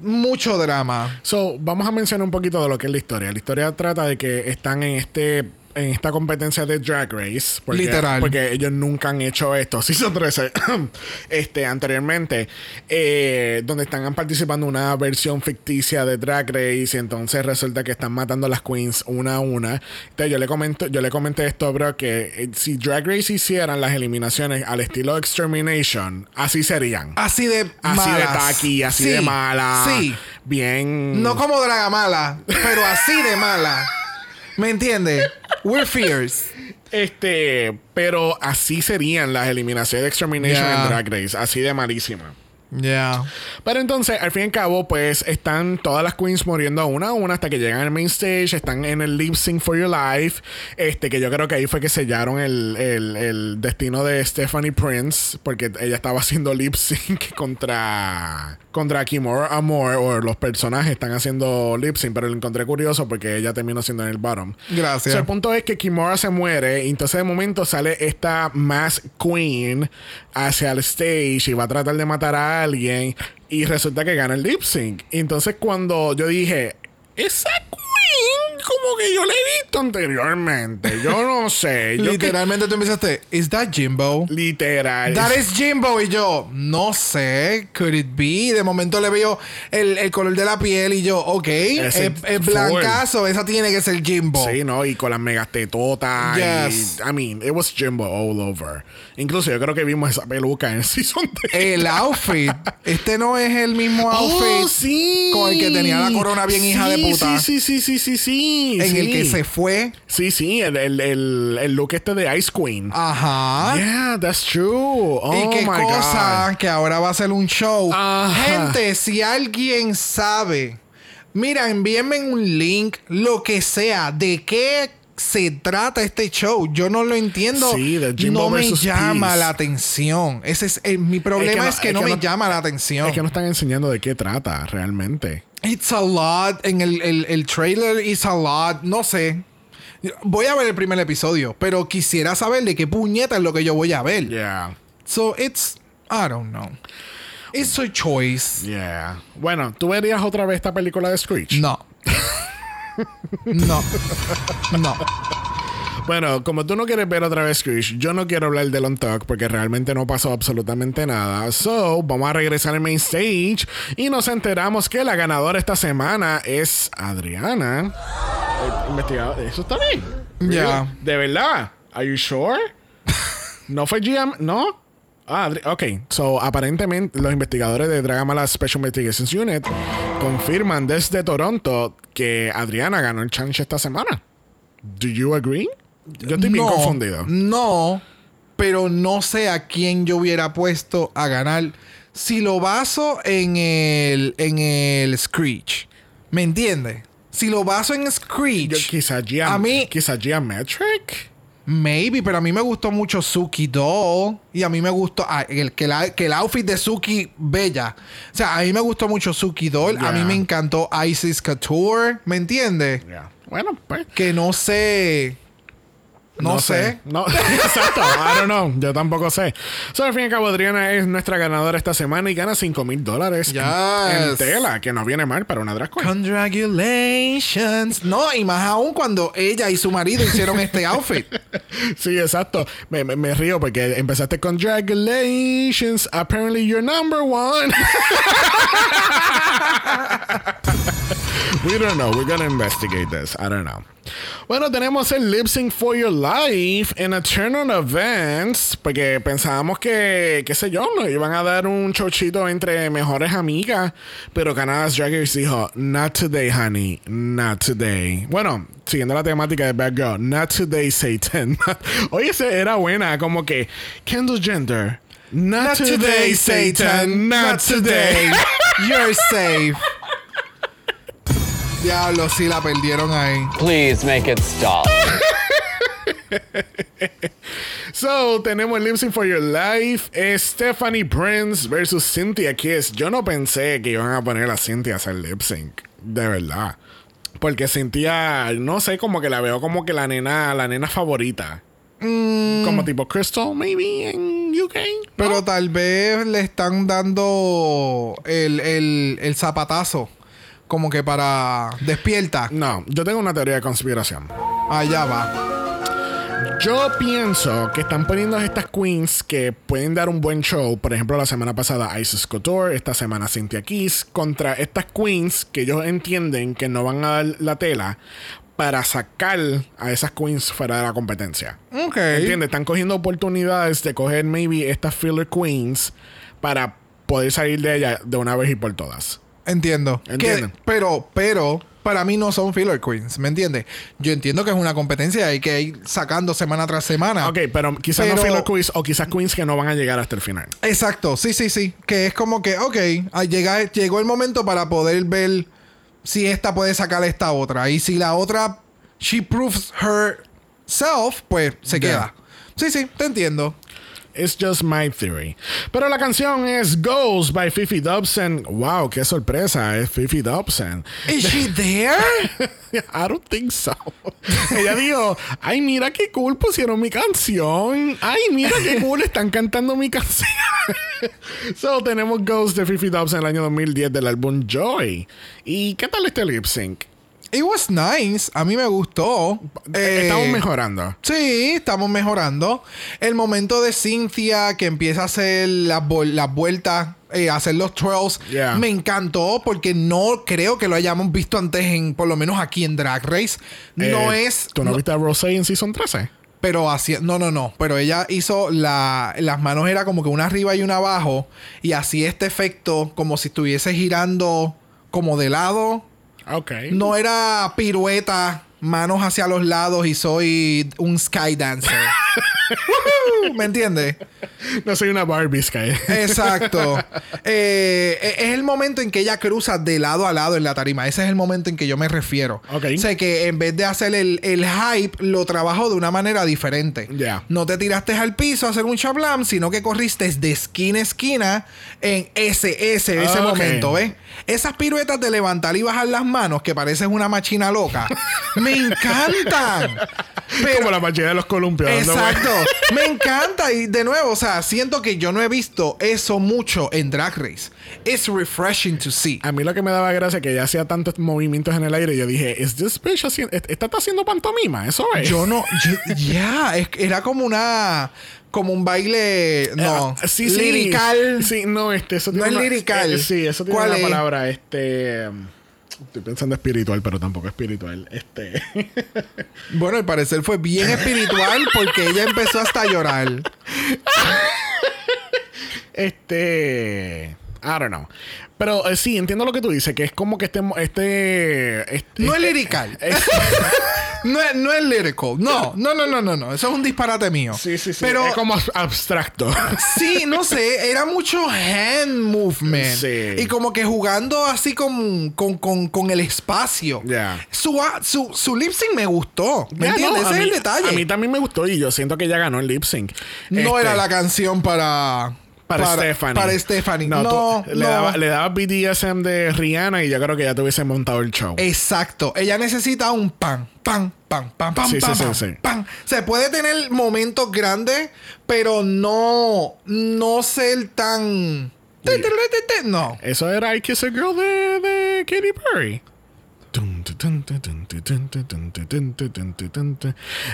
mucho drama. So, vamos a mencionar un poquito de lo que es la historia. La historia trata de que están en este en esta competencia de Drag Race. Porque, Literal. Porque ellos nunca han hecho esto. [LAUGHS] Season 13, [CLEARS THROAT] este, anteriormente. eh, donde están participando en una versión ficticia de Drag Race. Y entonces resulta que están matando a las queens una a una. Entonces yo le comento, yo le comenté esto, bro, que eh, si Drag Race hicieran las eliminaciones al estilo Extermination, así serían. Así de Así de taqui, así Sí, de mala. Sí. Bien. No como Dragamala, pero así de mala. ¿Me entiendes? We're fierce. Este, pero así serían las eliminaciones de Extermination Yeah. en Drag Race, así de malísima. Yeah. Pero entonces, al fin y al cabo, pues están todas las queens muriendo una a una hasta que llegan al main stage. Están en el lip sync for your life. Este, que yo creo que ahí fue que sellaron el, el- el destino de Stephanie Prince. Porque ella estaba haciendo lip sync [LAUGHS] contra, contra Kimora Amor. O los personajes están haciendo lip sync. Pero lo encontré curioso porque ella terminó siendo en el bottom. Gracias. El punto es que Kimura se muere y entonces de momento sale esta Mask Queen hacia el stage y va a tratar de matar a alguien y resulta que gana el lip sync. Entonces cuando yo dije, esa como que yo la he visto anteriormente, yo no sé, yo que- Literalmente tú empezaste, ¿Is that Jimbo? literal. That is Jimbo. Y yo, no sé, could it be? De momento le veo el, el color de la piel y yo, ok, es, es blancazo, esa tiene que ser Jimbo. Sí, ¿no? Y con las megas tetotas. Yes. y- I mean, it was Jimbo all over. Incluso yo creo que vimos esa peluca en el [LAUGHS] season 3. El outfit, este no es el mismo outfit Oh, sí. con el que tenía la corona bien hija de puta. Sí, sí, sí, sí, sí. en sí. el que se fue. Sí, sí, el, el, el, el look este de Ice Queen. Ajá. Yeah, that's true. Oh y qué my cosa God. que ahora va a ser un show. Ajá. Gente, si alguien sabe, mira, envíenme un link, lo que sea, de qué se trata este show. Yo no lo entiendo. Sí, no me llama Peace. la atención. Ese es eh, mi problema es que no, es que me no- llama la atención. Es que no están enseñando de qué trata realmente. It's a lot. En el, el, el trailer is a lot. No sé. Voy a ver el primer episodio, pero quisiera saber de qué puñeta es lo que yo voy a ver. Yeah, So it's I don't know. It's a choice. yeah. Bueno, ¿tú verías otra vez esta película de Screech? No. [LAUGHS] no. No. Bueno, como tú no quieres ver otra vez Screech, yo no quiero hablar del On Talk porque realmente no pasó absolutamente nada. So, vamos a regresar al main stage y nos enteramos que la ganadora esta semana es Adriana. Eh, Investigador, eso está bien. Ya. ¿De verdad? ¿Are you sure? [LAUGHS] ¿No fue GM? ¿No? Ah, Adri- ok. So, aparentemente, los investigadores de Dragamala Special Investigations Unit confirman desde Toronto que Adriana ganó el challenge esta semana. Do you agree? Yo estoy bien No, confundido. No, pero no sé a quién yo hubiera puesto a ganar si lo baso en el en el Screech. ¿Me entiendes? Si lo baso en Screech, Yo, quizá Gia, a mí quizá Geometric. Maybe, pero a mí me gustó mucho Suki Doll. Y a mí me gustó ah, el, que, la- que el outfit de Suki, bella. O sea, a mí me gustó mucho Suki Doll. A mí me encantó Isis Couture. ¿Me entiendes? Yeah. Bueno, pues. Que no sé. No, sé. No, [LAUGHS] exacto. I don't know. Yo tampoco sé. So, al fin y al cabo, Adriana es nuestra ganadora esta semana y gana 5 mil dólares en- en Yes. tela, que no viene mal para una drag queen. Congratulations. No, y más aún cuando ella y su marido hicieron este outfit. [LAUGHS] Sí, exacto. Me, me- me río porque empezaste con Congratulations. Apparently you're number one. [LAUGHS] We don't know. We're gonna investigate this. I don't know. Bueno, tenemos el Lip Sync for Your Life en a turn on events. Porque pensábamos que, qué sé yo, nos iban a dar un chochito entre mejores amigas. Pero Canada's Drag Race dijo, Not today, honey. Not today. Bueno, siguiendo la temática de Bad Girl, Not today, Satan. [LAUGHS] Oye, era buena. Como que, Kendall Gender. Not, today, Satan. Not today. You're safe. [LAUGHS] Diablo, sí la perdieron ahí. Please make it stop. [LAUGHS] So, tenemos el Lip Sync for Your Life. Es Stephanie Prince versus Cynthia Kiss. Yo no pensé que iban a poner a Cynthia a hacer lip sync. De verdad. Porque Cynthia, no sé, como que la veo como que la nena, la nena favorita. Como tipo Crystal, maybe, en UK. ¿no? Pero tal vez le están dando el, el, el zapatazo. Como que para despierta. No, yo tengo una teoría de conspiración. Allá va. Yo pienso que están poniendo a estas queens que pueden dar un buen show. Por ejemplo, la semana pasada Isis Couture, esta semana Cynthia Kiss, contra estas queens que ellos entienden que no van a dar la tela para sacar a esas queens fuera de la competencia. Ok. ¿Entiendes? Están cogiendo oportunidades de coger maybe estas filler queens para poder salir de ella de una vez y por todas. Entiendo. Entienden. Que- pero, pero, para mí no son filler queens, ¿me entiendes? Yo entiendo que es una competencia y hay que ir sacando semana tras semana. Ok, pero quizás no filler queens o quizás queens que no van a llegar hasta el final. Exacto, sí, sí, sí. Que es como que, ok, ah, llega, llegó el momento para poder ver si esta puede sacar a esta otra. Y si la otra, she proves herself, pues se queda. Sí, sí, te entiendo. It's just my theory. Pero la canción es Ghost by Fifi Dobson. Wow, qué sorpresa, es Fifi Dobson. Is she there? [LAUGHS] I don't think so. Ella dijo, ay, mira qué cool pusieron mi canción. Ay, mira qué cool están cantando mi canción. [LAUGHS] so, tenemos Ghost de Fifi Dobson en el año 2010 del álbum Joy. ¿Y qué tal este lip sync? It was nice. A mí me gustó. Eh, Estamos mejorando. Sí, estamos mejorando. El momento de Cynthia que empieza a hacer las, vueltas, eh, a hacer los twirls, Yeah. me encantó porque no creo que lo hayamos visto antes en, por lo menos aquí en Drag Race. No Eh, es, ¿Tú no, no- viste a Rosé en Season 13? pero hacía, no, no, no, pero ella hizo la, las manos era como que una arriba y una abajo y hacía este efecto como si estuviese girando como de lado. No era pirueta, manos hacia los lados y soy un sky dancer. [LAUGHS] ¿Me entiendes? No soy una Barbie Sky. Exacto. [LAUGHS] Eh, e- es el momento en que ella cruza de lado a lado en la tarima. Ese es el momento en que yo me refiero. Ok. O sea, que en vez de hacer el, el hype, lo trabajo de una manera diferente. Ya. No te tiraste al piso a hacer un shablam, sino que corriste de esquina a esquina en ese, ese, ese momento, ¿ves? Esas piruetas de levantar y bajar las manos, que pareces una machina loca, me [LAUGHS] encantan. Pero, Como la mayoría de los columpios. Exacto. Me encanta. Y de nuevo, o sea, siento que yo no he visto eso mucho en Drag Race. It's refreshing to see. A mí lo que me daba gracia es que ella hacía tantos movimientos en el aire. Y yo dije, ¿es this bitch haciendo, esta está haciendo pantomima? Eso es. Yo no. Ya, es- era como una. Como un baile. No. Ah, sí, sí. Lirical. Sí, no, este, eso No tiene es una- lirical. eh, sí, eso tiene ¿Cuál una es? palabra, este. Estoy pensando espiritual, pero tampoco espiritual. Este. [LAUGHS] Bueno, al parecer fue bien espiritual porque ella empezó hasta a llorar. este. I don't know. Pero eh, sí, entiendo lo que tú dices, que es como que este. este, este- No es lirical. es- [LAUGHS] No es, no es lyrical. No, no, no, no, no, no. Eso es un disparate mío. sí, sí, sí. Pero es como ab- abstracto. [LAUGHS] Sí, no sé, era mucho hand movement. Sí. Y como que jugando así con, con, con, con el espacio. Ya. Su, su, su lip sync me gustó. ¿Me Ya, entiendes? no, Ese es el detalle. A mí también me gustó y yo siento que ella ganó el lip sync. no Este, era la canción para. Para, Stephanie. Para Stephanie. No, No, no. tú- le, daba, le daba BDSM de Rihanna y yo creo que ya te hubiese montado el show. Exacto. Ella necesita un pan, pan, pan, pan, pan, Sí, sí, pan, sí, pan, sí. pan. Se puede tener momentos grandes, pero no, no ser tan. No. Eso era I Kiss a Girl de, de Katy Perry.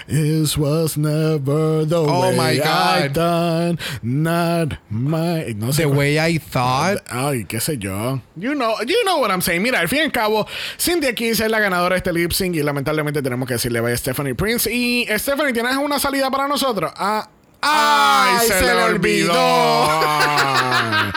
This was never the Oh way my I God. done, not my. No sé The cuál- way I thought. Ay, qué sé yo. You know, you know what I'm saying. Mira, al fin y al cabo, Cindy Keys es la ganadora de este lip sync y lamentablemente tenemos que decirle vaya a Stephanie Prince. Y Stephanie, ¿tienes una salida para nosotros? Ah, Ay, se le olvidó. [LAUGHS]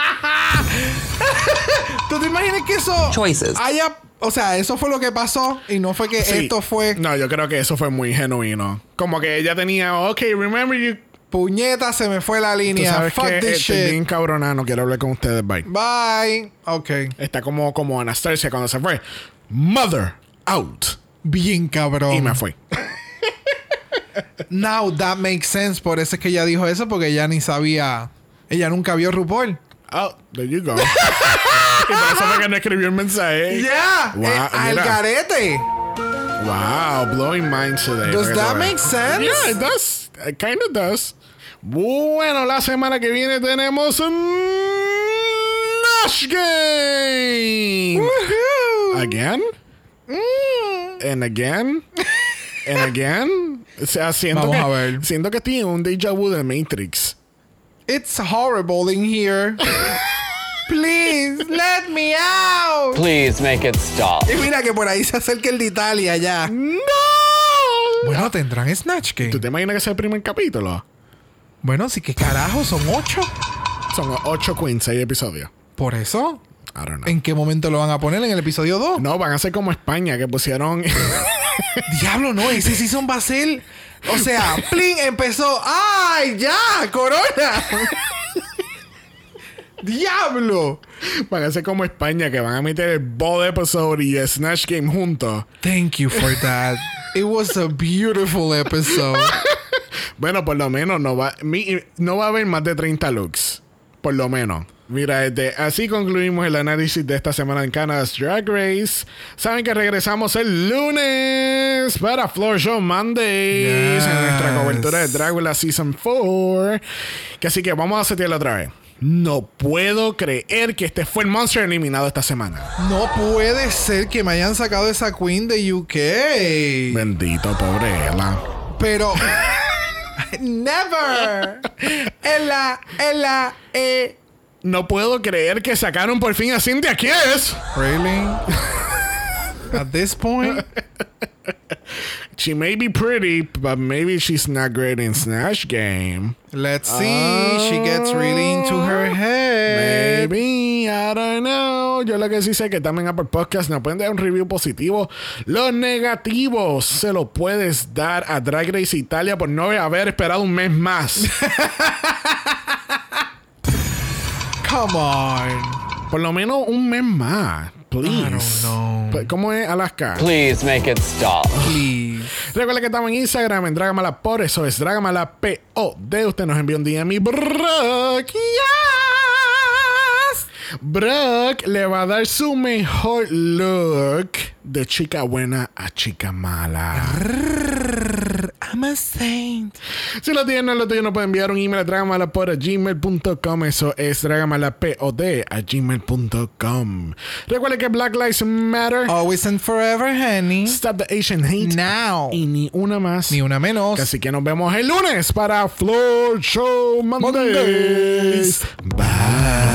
¿Tú te imaginas que eso Choices. haya... O sea, eso fue lo que pasó y no fue que Sí. esto fue No, yo creo que eso fue muy genuino. Como que ella tenía, ok, remember you. puñeta, se me fue la Tú línea. sabes Fuck que this shit. bien cabrona, no quiero hablar con ustedes, bye. Bye. Ok. Está como, como Anastasia cuando se fue. Mother out. Bien cabrón. Y me fui. [LAUGHS] Now that makes sense. Por eso es que ella dijo eso, porque ella ni sabía. Ella nunca vio RuPaul. Oh, there you go. [LAUGHS] y por eso fue que no escribió el mensaje. Yeah. Wow, eh, al garete. Wow, blowing minds today. Does that make sense? Yeah, it does. It kind of does. Bueno, la semana que viene tenemos un Nash Game. Woohoo. Again? Mm. And again? And again? O sea, siento Vamos que, a ver. siento que estoy en un déjà vu de Matrix. It's horrible in here. [LAUGHS] Please, let me out. Please make it stop. Y mira que por ahí se acerca el de Italia ya. ¡No! Bueno, tendrán Snatch Game. ¿Tú te imaginas que es el primer capítulo? Bueno, sí que carajo, son ocho. Son ocho queens, seis episodios. Por eso. I don't know. ¿En qué momento lo van a poner? ¿En el episodio 2? No, van a ser como España, que pusieron. [LAUGHS] Diablo, no. Ese season va a ser... O sea, [LAUGHS] Plin empezó... ¡Ay, ya! ¡Corona! ¡Diablo! van a ser como España, que van a meter el Ball Episode y el Snatch Game juntos. Thank you for that. It was a beautiful episode. [LAUGHS] Bueno, por lo menos no va, mi- no va a haber más de 30 looks. Por lo menos. Mira, este, así concluimos el análisis de esta semana en Canada's Drag Race. Saben que regresamos el lunes para Floor Show Mondays en nuestra cobertura de Dragula Season 4. Que así que vamos a setearlo otra vez. No puedo creer que este fue el monster eliminado esta semana. No puede ser que me hayan sacado esa queen de UK. Bendito, pobre Ella. Pero... [LAUGHS] Never. Ella, ella, eh. No puedo creer que sacaron por fin a Cynthia Kiss. Really? [LAUGHS] At this point? [LAUGHS] She may be pretty, but maybe she's not great in Snatch Game. Let's see. She gets really into her head. Maybe, I don't know. Yo lo que sí sé que también Apple Podcast nos pueden dar un review positivo. Los negativos se lo puedes dar a Drag Race Italia por no haber esperado un mes más. [LAUGHS] Come on. por lo menos un mes más. Please. I don't know. Pues, ¿Cómo es Alaska? Please make it stop. Please. Recuerda que estamos en Instagram, en Dragamala por eso es Dragamala P-O-D. Usted nos envió un DM y Brock. Yes. Brock le va a dar su mejor look de chica buena a chica mala. I'm a saint. Si lo tienen, lo tuyo no puede enviar un email a dragamala por gmail.com. Eso es dragamalapod a gmail.com. Recuerda que Black Lives Matter. Always and forever, honey. Stop the Asian hate. Now. Y ni una más. Ni una menos. Así que nos vemos el lunes para Floor Show Mondays. Bye.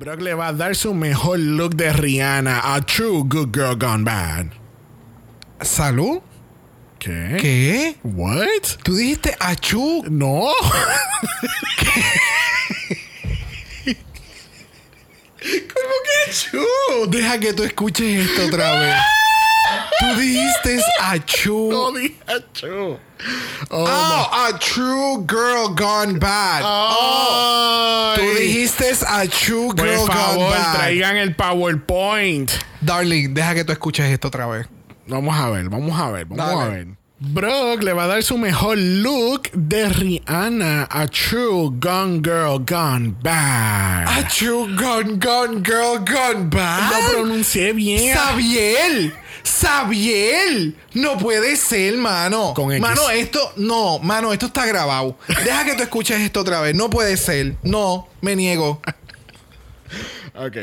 Brock le va a dar su mejor look de Rihanna a True Good Girl Gone Bad. ¿Salud? ¿Qué? ¿Qué? What? ¿Tú dijiste achú? No. [LAUGHS] ¿Cómo que True? Deja que tú escuches esto otra vez. Tú dijiste achú. No dije. Oh, Oh, a true girl gone bad. Ay. Tú dijiste a true Por girl favor, gone bad. traigan el PowerPoint. Darling, deja que tú escuches esto otra vez. Vamos a ver, vamos a ver, vamos Dale. a ver. Brock le va a dar su mejor look de Rihanna a True Gone Girl Gone Bad. A true gone gone girl gone bad. Lo pronuncié bien. Sabiel. Sabiel. No puede ser, mano. Con X. Mano, esto. No, mano, esto está grabado. Deja que tú escuches esto otra vez. No puede ser. No, me niego. [LAUGHS] Ok.